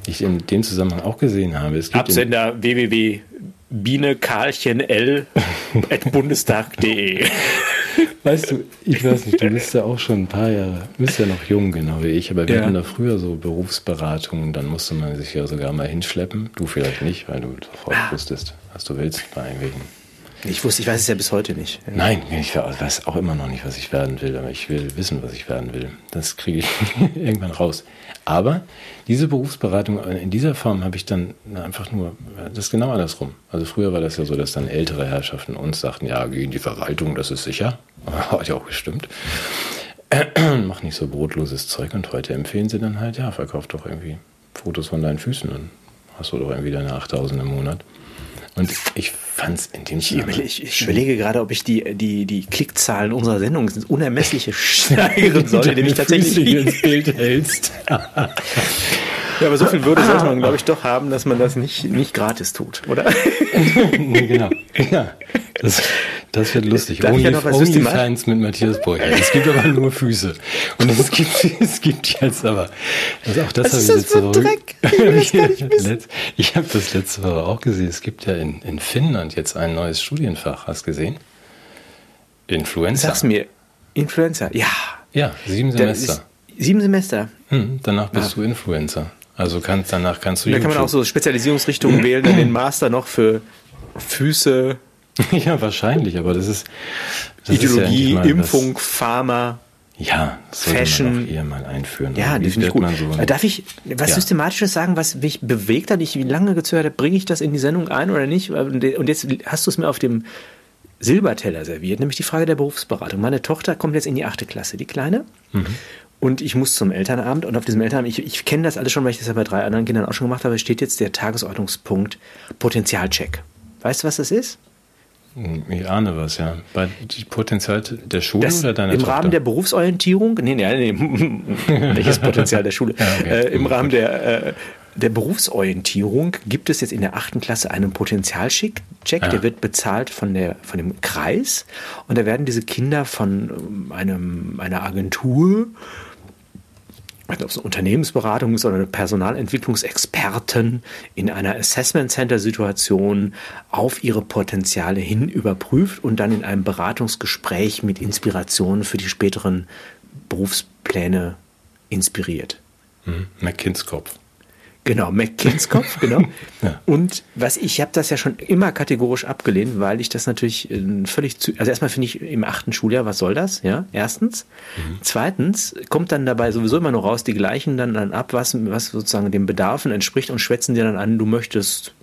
ich in dem Zusammenhang auch gesehen habe, es gibt Absender www.bienekarlchenl.bundestag.de. Weißt du, ich weiß nicht, du bist ja auch schon ein paar Jahre, bist ja noch jung, genau wie ich, aber wir Ja. hatten da früher so Berufsberatungen, dann musste man sich ja sogar mal hinschleppen. Du vielleicht nicht, weil du sofort Ah. wusstest, was du willst bei irgendwelchen. Ich wusste, ich weiß es ja bis heute nicht. Nein, ich weiß auch immer noch nicht, was ich werden will, aber ich will wissen, was ich werden will. Das kriege ich irgendwann raus. Aber diese Berufsberatung in dieser Form habe ich dann einfach nur, das ist genau andersrum. Also früher war das ja so, dass dann ältere Herrschaften uns sagten, ja, geh in die Verwaltung, das ist sicher. Hat ja auch gestimmt. Mach nicht so brotloses Zeug und heute empfehlen sie dann halt, ja, verkauf doch irgendwie Fotos von deinen Füßen, dann hast du doch irgendwie deine 8000 im Monat. Und ich fand es in dem Ich, überle- ich, ich überlege gerade, ob ich die, die, die Klickzahlen unserer Sendung ins unermessliche steigern soll, indem ich tatsächlich. Ins Bild hältst. Ja, aber so viel Würde sollte man, glaube ich, doch haben, dass man das nicht, nicht gratis tut, oder? nee, genau. Ja, das, das wird lustig. Darf ja Onlyfans mit Matthias Beuchel. Es gibt aber nur Füße. Und es gibt, es gibt jetzt aber, also auch das Was habe ist ich das letzte Woche. Dreck? Ich Ich habe das letzte Woche auch gesehen. Es gibt ja in, in Finnland jetzt ein neues Studienfach. Hast du gesehen? Influencer. Sag's mir. Influencer. Ja. Ja, sieben Semester. Sieben Semester. Hm, danach bist Ah. du Influencer. Also kannst, danach kannst du Da kann man auch so Spezialisierungsrichtungen wählen, dann den Master noch für Füße, Ja, wahrscheinlich, aber das ist. Das ist ja Ideologie, endlich mal Impfung, Pharma. Was, ja, das Fashion. eher mal einführen. Ja, das finde ich gut. so- Darf ich was Ja. Systematisches sagen, was mich bewegt hat? Ich wie lange gezögert habe, bringe ich das in die Sendung ein oder nicht? Und jetzt hast du es mir auf dem Silberteller serviert, nämlich die Frage der Berufsberatung. Meine Tochter kommt jetzt in die achte Klasse, die Kleine. Mhm. Und ich muss zum Elternabend und auf diesem Elternabend, ich, ich kenne das alles schon, weil ich das ja bei drei anderen Kindern auch schon gemacht habe, steht jetzt der Tagesordnungspunkt Potenzialcheck. Weißt du, was das ist? Ich ahne was, ja. Bei die Potenzial der Schule Das, oder deiner Im Tochter? Rahmen der Berufsorientierung, nee, nee, nee welches Potenzial der Schule? Ja, okay. äh, Im Rahmen der, äh, der Berufsorientierung gibt es jetzt in der achten Klasse einen Potenzialcheck, Check, Ja. der wird bezahlt von, der, von dem Kreis und da werden diese Kinder von ähm, einem, einer Agentur, nicht, ob es eine Unternehmensberatung ist oder eine Personalentwicklungsexperten in einer Assessment Center Situation auf ihre Potenziale hin überprüft und dann in einem Beratungsgespräch mit Inspirationen für die späteren Berufspläne inspiriert. Mhm. McKinskopf. Genau, McKinskopf, genau. Ja. Und was ich habe das ja schon immer kategorisch abgelehnt, weil ich das natürlich äh, völlig zu. Also erstmal finde ich im achten Schuljahr, was soll das? Ja, erstens. Zweitens kommt dann dabei sowieso immer nur raus, die gleichen dann, dann ab, was, was sozusagen den Bedarfen entspricht und schwätzen dir dann an, du möchtest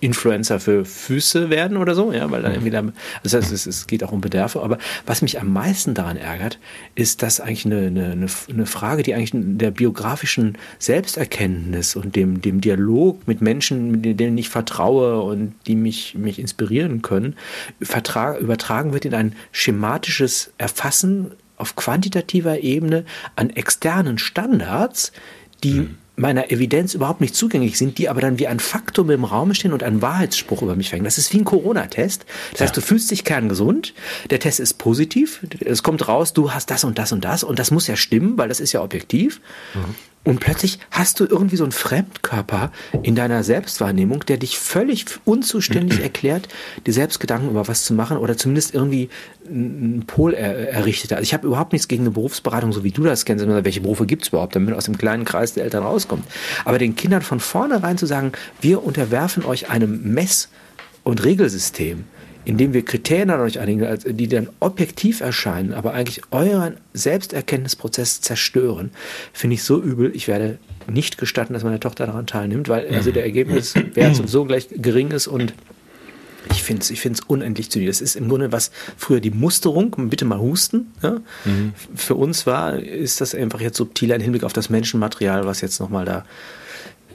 Influencer für Füße werden oder so, ja, weil dann irgendwie da, das heißt, es, es geht auch um Bedarfe, aber was mich am meisten daran ärgert, ist, dass eigentlich eine, eine, eine, Frage, die eigentlich der biografischen Selbsterkenntnis und dem, dem Dialog mit Menschen, mit denen ich vertraue und die mich, mich inspirieren können, übertragen wird in ein schematisches Erfassen auf quantitativer Ebene an externen Standards, die meiner Evidenz überhaupt nicht zugänglich sind, die aber dann wie ein Faktum im Raum stehen und einen Wahrheitsspruch über mich verhängen. Das ist wie ein Corona-Test. Das heißt, du fühlst dich kerngesund, der Test ist positiv, es kommt raus, du hast das und das und das und das muss ja stimmen, weil das ist ja objektiv. Und plötzlich hast du irgendwie so einen Fremdkörper in deiner Selbstwahrnehmung, der dich völlig unzuständig erklärt, dir selbst Gedanken über was zu machen oder zumindest irgendwie einen Pol er, errichtet. Also ich habe überhaupt nichts gegen eine Berufsberatung, so wie du das kennst, sondern welche Berufe gibt es überhaupt, damit man aus dem kleinen Kreis der Eltern rauskommt. Aber den Kindern von vornherein zu sagen, wir unterwerfen euch einem Mess- und Regelsystem, indem wir Kriterien an euch einigen, die dann objektiv erscheinen, aber eigentlich euren Selbsterkenntnisprozess zerstören, finde ich so übel. Ich werde nicht gestatten, dass meine Tochter daran teilnimmt, weil also der Ergebniswert sowieso gleich gering ist und Ich finde es ich find's unendlich zügig. Das ist im Grunde was früher die Musterung, bitte mal husten. Ja? Mhm. Für uns war, ist das einfach jetzt subtiler im Hinblick auf das Menschenmaterial, was jetzt nochmal da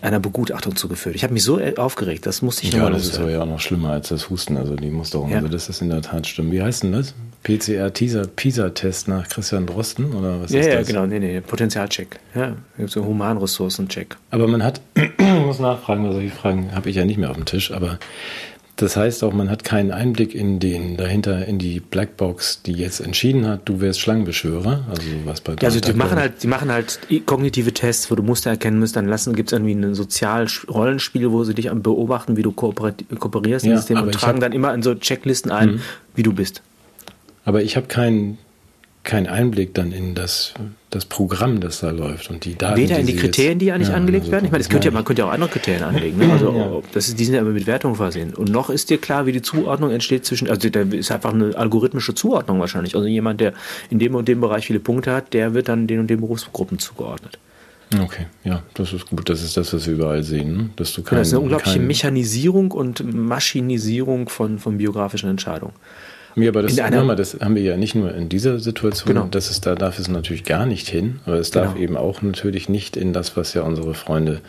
einer Begutachtung zugeführt. Ich habe mich so aufgeregt, das musste ich Ja, das ist aber ja auch noch schlimmer als das Husten, also die Musterung. Ja. Also das ist in der Tat schlimm. Wie heißt denn das? PCR-PISA-Test nach Christian Drosten oder was ja, ist das? Ja, genau, nee, nee, Potenzialcheck. Ja, so Humanressourcencheck. Aber man hat, ich muss nachfragen, weil solche Fragen habe ich ja nicht mehr auf dem Tisch, aber das heißt auch, man hat keinen Einblick in den dahinter in die Blackbox, die jetzt entschieden hat, du wärst Schlangenbeschwörer. Also was bei ja, also die machen halt, die machen halt kognitive Tests, wo du Muster erkennen musst. Dann lassen gibt es irgendwie ein Sozialrollenspiel, wo sie dich beobachten, wie du kooperierst ja, im System und tragen dann immer in so Checklisten ein, mhm. wie du bist. Aber ich habe keinen keinen Einblick dann in das, das Programm, das da läuft und die Daten. Weder in die, die Kriterien, die ja nicht ja, angelegt also werden. Ich meine, das könnte ja, man könnte ja auch andere Kriterien anlegen. Ne? Also ja. das ist, die sind ja immer mit Wertung versehen. Und noch ist dir klar, wie die Zuordnung entsteht zwischen, also da ist einfach eine algorithmische Zuordnung wahrscheinlich. Also jemand, der in dem und dem Bereich viele Punkte hat, der wird dann den und den Berufsgruppen zugeordnet. Okay, ja, das ist gut. Das ist das, was wir überall sehen, ne? dass du kein, Das ist eine unglaubliche Mechanisierung und Maschinisierung von, von biografischen Entscheidungen. Ja, aber das, mal, das haben wir ja nicht nur in dieser Situation, genau. das ist, da darf es natürlich gar nicht hin, aber es darf genau. eben auch natürlich nicht in das, was ja unsere Freunde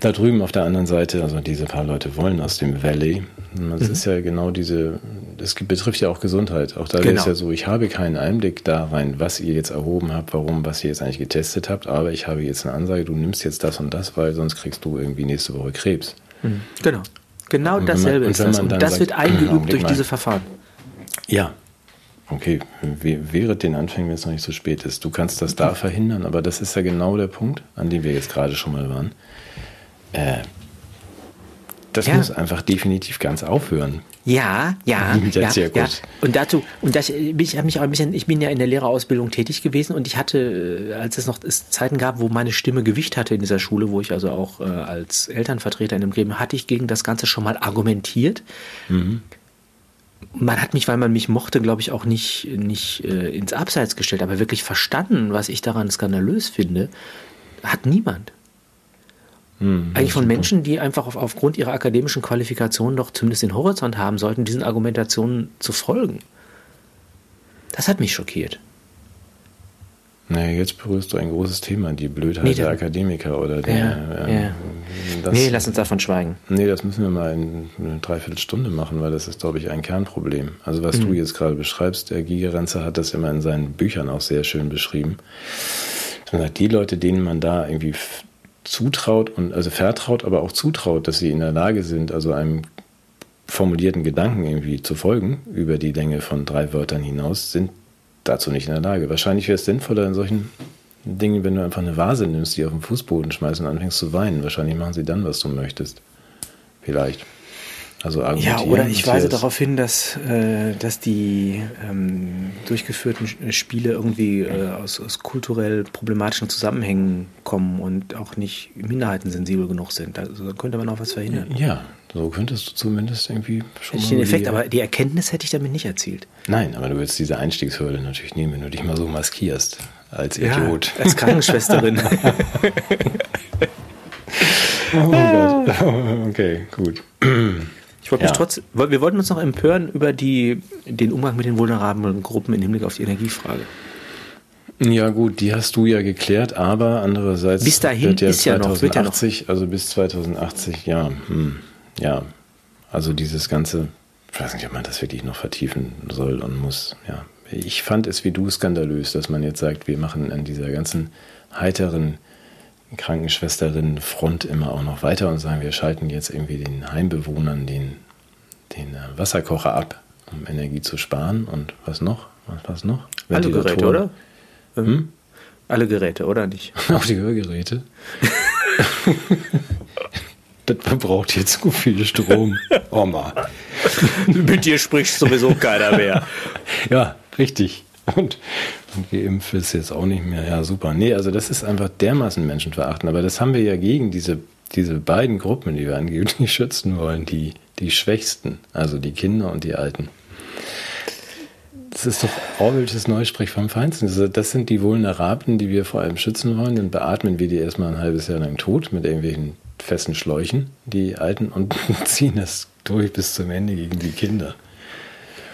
da drüben auf der anderen Seite, also diese paar Leute wollen aus dem Valley. Das mhm. ist ja genau diese, das betrifft ja auch Gesundheit. Auch da genau. ist ja so, ich habe keinen Einblick da rein, was ihr jetzt erhoben habt, warum, was ihr jetzt eigentlich getestet habt, aber ich habe jetzt eine Ansage, du nimmst jetzt das und das, weil sonst kriegst du irgendwie nächste Woche Krebs. Mhm. Genau. Genau dasselbe man, ist das. Und das sagt, wird eingeübt durch diese Verfahren. Ja. Okay, wäre den Anfängen, wenn es noch nicht so spät ist. Du kannst das da verhindern, aber das ist ja genau der Punkt, an dem wir jetzt gerade schon mal waren. Äh, das ja. muss einfach definitiv ganz aufhören. Ja, ja, ja, ja. Und dazu, und das, ich habe mich auch ein bisschen, ich bin ja in der Lehrerausbildung tätig gewesen und ich hatte, als es noch Zeiten gab, wo meine Stimme Gewicht hatte in dieser Schule, wo ich also auch äh, als Elternvertreter in dem Gremium, hatte ich gegen das Ganze schon mal argumentiert. Mhm man hat mich, weil man mich mochte, glaube ich, auch nicht, nicht äh, ins Abseits gestellt, aber wirklich verstanden, was ich daran skandalös finde, hat niemand. Hm, Eigentlich von Menschen, die einfach auf, aufgrund ihrer akademischen Qualifikation doch zumindest den Horizont haben sollten, diesen Argumentationen zu folgen. Das hat mich schockiert. Naja, jetzt berührst du ein großes Thema, die Blödheit nee, der Akademiker oder der. Ja, ähm, ja. Das, nee, lass uns davon schweigen. Nee, das müssen wir mal in eine Dreiviertelstunde machen, weil das ist, glaube ich, ein Kernproblem. Also, was mhm. du jetzt gerade beschreibst, der Gigerenzer hat das immer in seinen Büchern auch sehr schön beschrieben. Man sagt, die Leute, denen man da irgendwie zutraut und also vertraut, aber auch zutraut, dass sie in der Lage sind, also einem formulierten Gedanken irgendwie zu folgen über die Länge von drei Wörtern hinaus, sind dazu nicht in der Lage. Wahrscheinlich wäre es sinnvoller in solchen Dingen, wenn du einfach eine Vase nimmst, die auf den Fußboden schmeißt und anfängst zu weinen. Wahrscheinlich machen sie dann, was du möchtest. Vielleicht. Also ja, oder ich weise darauf hin, dass, äh, dass die ähm, durchgeführten Spiele irgendwie äh, aus, aus, kulturell problematischen Zusammenhängen kommen und auch nicht minderheitensensibel genug sind. Also da könnte man auch was verhindern. Ja, so könntest du zumindest irgendwie schon mal. Den Effekt, die, aber die Erkenntnis hätte ich damit nicht erzielt. Nein, aber du würdest diese Einstiegshürde natürlich nehmen, wenn du dich mal so maskierst als Idiot. Ja, als Krankenschwesterin. oh Gott. Okay, gut. Ich wollte ja. mich trotz, wir wollten uns noch empören über die, den Umgang mit den vulnerablen Gruppen im Hinblick auf die Energiefrage. Ja gut, die hast du ja geklärt, aber andererseits bis dahin wird ja ist 2080, ja noch, also bis 2080, ja, hm, ja, also dieses ganze, ich weiß nicht, ob man das wirklich noch vertiefen soll und muss. Ja, ich fand es wie du skandalös, dass man jetzt sagt, wir machen an dieser ganzen heiteren Krankenschwesterinnenfront immer auch noch weiter und sagen, wir schalten jetzt irgendwie den Heimbewohnern den, den äh, Wasserkocher ab, um Energie zu sparen. Und was noch? Was, was noch? Alle Geräte, oder? Hm? Alle Geräte, oder nicht? Auch die Hörgeräte. das verbraucht jetzt zu viel Strom. Oma. Mit dir spricht sowieso keiner mehr. ja, richtig. Und, und geimpft ist jetzt auch nicht mehr. Ja, super. Nee, also das ist einfach dermaßen Menschenverachten. Aber das haben wir ja gegen diese, diese beiden Gruppen, die wir angeblich schützen wollen. Die, die Schwächsten, also die Kinder und die Alten. Das ist doch Orwellsches Neusprech vom Feinsten. Also das sind die Vulnerablen, die wir vor allem schützen wollen. Dann beatmen wir die erstmal ein halbes Jahr lang tot mit irgendwelchen festen Schläuchen, die Alten, und ziehen das durch bis zum Ende gegen die Kinder.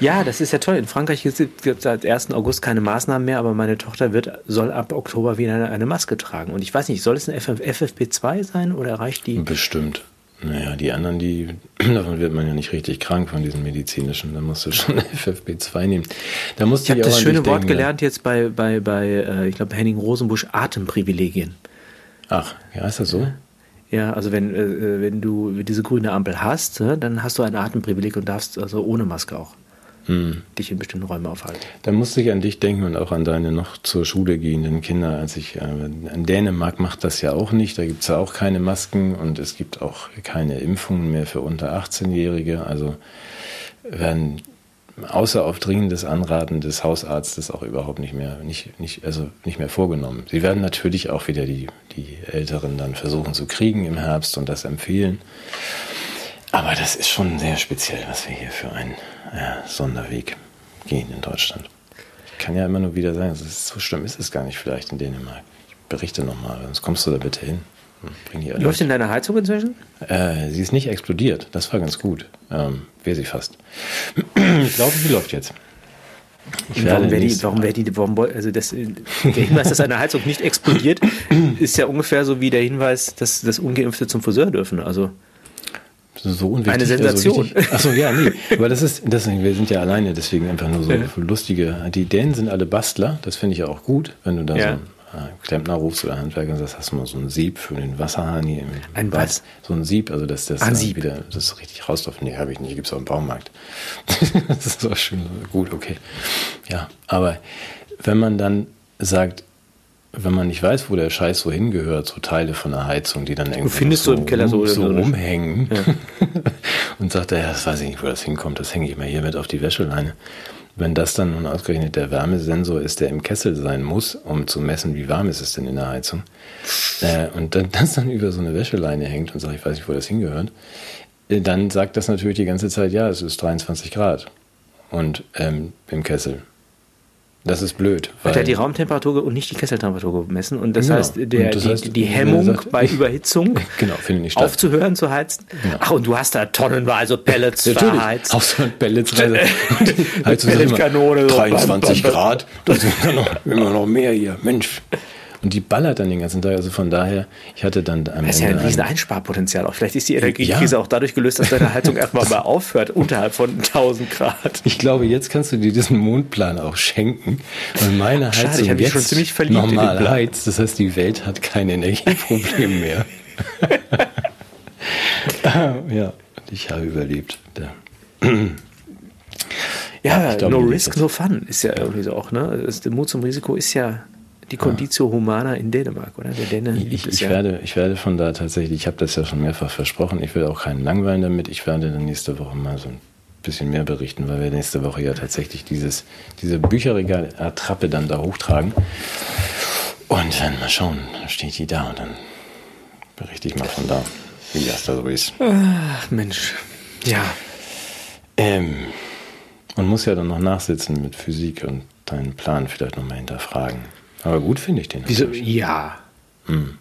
Ja, das ist ja toll. In Frankreich gibt es seit 1. August keine Maßnahmen mehr, aber meine Tochter wird, soll ab Oktober wieder eine, eine Maske tragen. Und ich weiß nicht, soll es eine FFP2 sein oder reicht die? Bestimmt. Naja, die anderen, die, davon wird man ja nicht richtig krank von diesen medizinischen. Da musst du schon FFP2 nehmen. Da musst ich habe das schöne Wort denken, gelernt jetzt bei, bei, bei äh, ich glaube, Henning Rosenbusch, Atemprivilegien. Ach, ja, ist das so? Ja, also wenn, äh, wenn du diese grüne Ampel hast, äh, dann hast du ein Atemprivileg und darfst also ohne Maske auch hm. dich in bestimmten Räumen aufhalten. Da musste ich an dich denken und auch an deine noch zur Schule gehenden Kinder. Als ich äh, in Dänemark macht das ja auch nicht. Da gibt es ja auch keine Masken und es gibt auch keine Impfungen mehr für unter 18-Jährige. Also werden außer auf dringendes Anraten des Hausarztes auch überhaupt nicht mehr, nicht, nicht, also nicht mehr vorgenommen. Sie werden natürlich auch wieder die, die Älteren dann versuchen zu kriegen im Herbst und das empfehlen. Aber das ist schon sehr speziell, was wir hier für einen ja, Sonderweg gehen in Deutschland. Ich kann ja immer nur wieder sagen, so schlimm ist es gar nicht vielleicht in Dänemark. Ich berichte nochmal, sonst kommst du da bitte hin. Läuft denn deine Heizung inzwischen? Äh, sie ist nicht explodiert. Das war ganz gut. Ähm, Wäre sie fast. ich glaube, sie läuft jetzt. warum wäre die, warum wäre die, warum, also das, der Hinweis, dass eine Heizung nicht explodiert, ist ja ungefähr so wie der Hinweis, dass, dass Ungeimpfte zum Friseur dürfen. Also so unwichtig. Eine Sensation. Also Achso, ja, nee. Aber das ist, das, wir sind ja alleine, deswegen einfach nur so ja. lustige. Die Dänen sind alle Bastler, das finde ich ja auch gut, wenn du da ja. so äh, Klempner rufst oder Handwerker und sagst, hast du mal so ein Sieb für den Wasserhahn hier im Ein was? So ein Sieb, also dass das ein Sieb. wieder das richtig rausläuft. Nee, habe ich nicht, gibt es auch im Baumarkt. das ist auch schön, gut, okay. Ja, aber wenn man dann sagt, wenn man nicht weiß, wo der Scheiß so hingehört, so Teile von der Heizung, die dann irgendwie du findest so, im Keller so, so rumhängen ja. und sagt er, ja, das weiß ich nicht, wo das hinkommt, das hänge ich mal hier mit auf die Wäscheleine. Wenn das dann nun ausgerechnet der Wärmesensor ist, der im Kessel sein muss, um zu messen, wie warm ist es denn in der Heizung, äh, und dann, das dann über so eine Wäscheleine hängt und sagt, ich weiß nicht, wo das hingehört, äh, dann sagt das natürlich die ganze Zeit, ja, es ist 23 Grad und ähm, im Kessel. Das ist blöd. Hat er die Raumtemperatur und nicht die Kesseltemperatur gemessen. Und das genau. heißt, der, das heißt, die, die, Hemmung sagt, bei Überhitzung genau, findet nicht statt. aufzuhören zu heizen. Genau. Ach, und du hast da tonnenweise Pellets ja, verheizt. Auch so Pellets. Pelletkanone. 23 Grad. Das sind immer noch, immer noch mehr hier. Mensch. Und die ballert dann den ganzen Tag. Also von daher, ich hatte dann am Das ist Ende ja ein riesen Einsparpotenzial auch. Vielleicht ist die Energiekrise ja. auch dadurch gelöst, dass deine Heizung erstmal mal aufhört, unterhalb von 1000 Grad. Ich glaube, jetzt kannst du dir diesen Mondplan auch schenken, weil meine Heizung Schade, ich jetzt schon ziemlich verliebt normal heizt. Das heißt, die Welt hat kein Energieproblem mehr. ja, ich habe überlebt. Ja. Ja, glaube, no risk, no fun ist ja irgendwie so auch, ne? Der Mut zum Risiko ist ja die Conditio Humana in Dänemark, oder? Der Däne ich, ich, ja. werde, ich werde von da tatsächlich, ich habe das ja schon mehrfach versprochen, ich will auch keinen langweilen damit. Ich werde dann nächste Woche mal so ein bisschen mehr berichten, weil wir nächste Woche ja tatsächlich dieses, diese Bücherregal-Attrappe dann da hochtragen. Und dann mal schauen, dann steht die da und dann berichte ich mal von da, wie das da so ist. Ach, Mensch. Ja. Ähm, man muss ja dann noch nachsitzen mit Physik und deinen Plan vielleicht nochmal hinterfragen. Aber gut finde ich den. Wieso? Ja. Hm.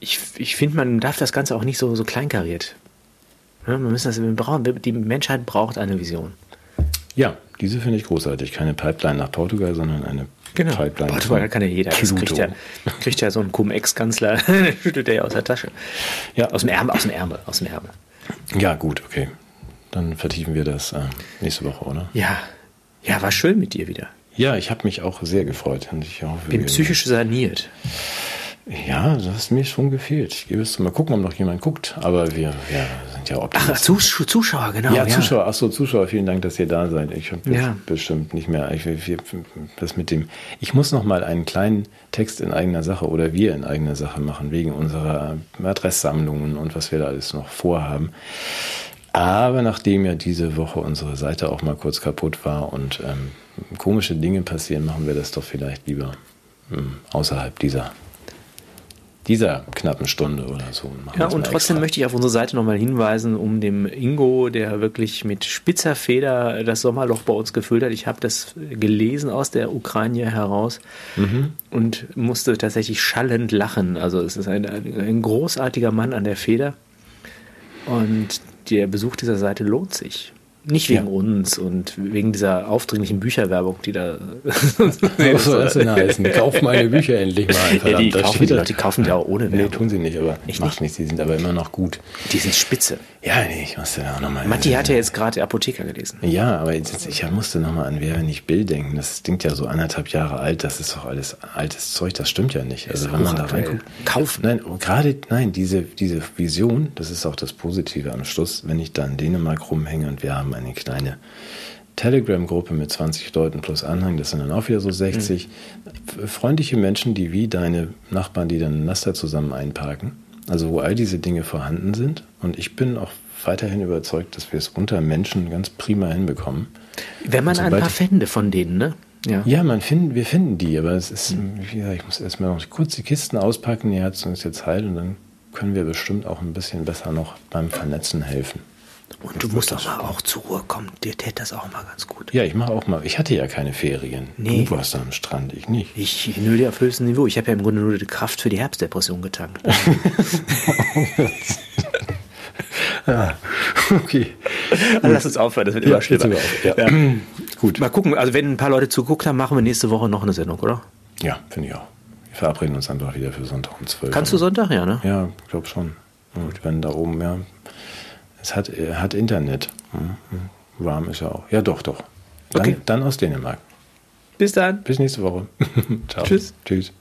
Ich, ich finde, man darf das Ganze auch nicht so, so kleinkariert. Ja, man müssen das, wir brauchen, die Menschheit braucht eine Vision. Ja, diese finde ich großartig. Keine Pipeline nach Portugal, sondern eine genau. Pipeline. Portugal kann ja jeder. Das kriegt ja, kriegt ja so ein Cum-Ex-Kanzler, schüttelt er ja aus der Tasche. Ja. Aus dem Ärmel, aus dem Ärmel, aus dem Ärmel. Ja, gut, okay. Dann vertiefen wir das äh, nächste Woche, oder? Ja. Ja, war schön mit dir wieder. Ja, ich habe mich auch sehr gefreut. Und ich hoffe, Bin psychisch saniert. Ja, das hat mir schon gefehlt. Ich gebe es zu. Mal gucken, ob noch jemand guckt. Aber wir, wir sind ja optimistisch. Ach, Zus Zuschauer, genau. Ja, ja. Zuschauer. Achso, Zuschauer, vielen Dank, dass ihr da seid. Ich habe ja. bestimmt nicht mehr. Ich, wir, das mit dem. Ich muss noch mal einen kleinen Text in eigener Sache oder wir in eigener Sache machen, wegen unserer Adresssammlungen und was wir da alles noch vorhaben. Aber nachdem ja diese Woche unsere Seite auch mal kurz kaputt war und ähm, komische Dinge passieren, machen wir das doch vielleicht lieber ähm, außerhalb dieser dieser knappen Stunde oder so. Ja, und trotzdem extra. möchte ich auf unsere Seite nochmal hinweisen, um dem Ingo, der wirklich mit spitzer Feder das Sommerloch bei uns gefüllt hat. Ich habe das gelesen aus der Ukraine heraus mhm. und musste tatsächlich schallend lachen. Also es ist ein, ein großartiger Mann an der Feder. Und der Besuch dieser Seite lohnt sich. Nicht wegen ja. uns und wegen dieser aufdringlichen Bücherwerbung, die da. Was soll das denn heißen? Kauf meine Bücher endlich mal. Ja, die, kaufen, die Leute kaufen die auch ohne Werbung. Nee, tun sie nicht, aber ich macht nichts. Die sind aber immer noch gut. Die sind spitze. Ja, nee, ich musste da auch nochmal. Matti hat ja jetzt gerade Apotheker gelesen. Ja, aber jetzt, ich musste nochmal an Wer, wenn ich Bill denken. Das klingt ja so anderthalb Jahre alt. Das ist doch alles altes Zeug. Das stimmt ja nicht. Also, wenn man da reinguckt. Kaufen. Nein, gerade, nein, diese, diese Vision, das ist auch das Positive am Schluss, wenn ich da in Dänemark rumhänge und wir haben eine kleine Telegram-Gruppe mit 20 Leuten plus Anhang, das sind dann auch wieder so 60. Mhm. Freundliche Menschen, die wie deine Nachbarn, die dann ein Laster zusammen einparken. Also wo all diese Dinge vorhanden sind. Und ich bin auch weiterhin überzeugt, dass wir es unter Menschen ganz prima hinbekommen. Wenn man ein paar fände von denen, ne? Ja, ja man find, wir finden die, aber es ist, wie gesagt, ich muss erstmal noch kurz die Kisten auspacken, die Herzung ist jetzt heil und dann können wir bestimmt auch ein bisschen besser noch beim Vernetzen helfen. Und du musst auch mal auch zur Ruhe kommen. Dir täte das auch mal ganz gut. Ja, ich mache auch mal. Ich hatte ja keine Ferien. Nee. Du warst da am Strand, ich nicht. Ich nur auf höchstem Niveau. Ich habe ja im Grunde nur die Kraft für die Herbstdepression getankt. ja, okay. Also lass uns aufhören, das wird immer ja, schlimmer. Ja. ja. Gut. Mal gucken, also wenn ein paar Leute zuguckt haben, machen wir nächste Woche noch eine Sendung, oder? Ja, finde ich auch. Wir verabreden uns einfach wieder für Sonntag um 12 Kannst du Sonntag, ja, ne? Ja, ich glaube schon. Und wenn da oben, ja, es hat, hat Internet. Warm ist er auch. Ja, doch, doch. Dann, okay. dann aus Dänemark. Bis dann. Bis nächste Woche. Ciao. Tschüss. Tschüss.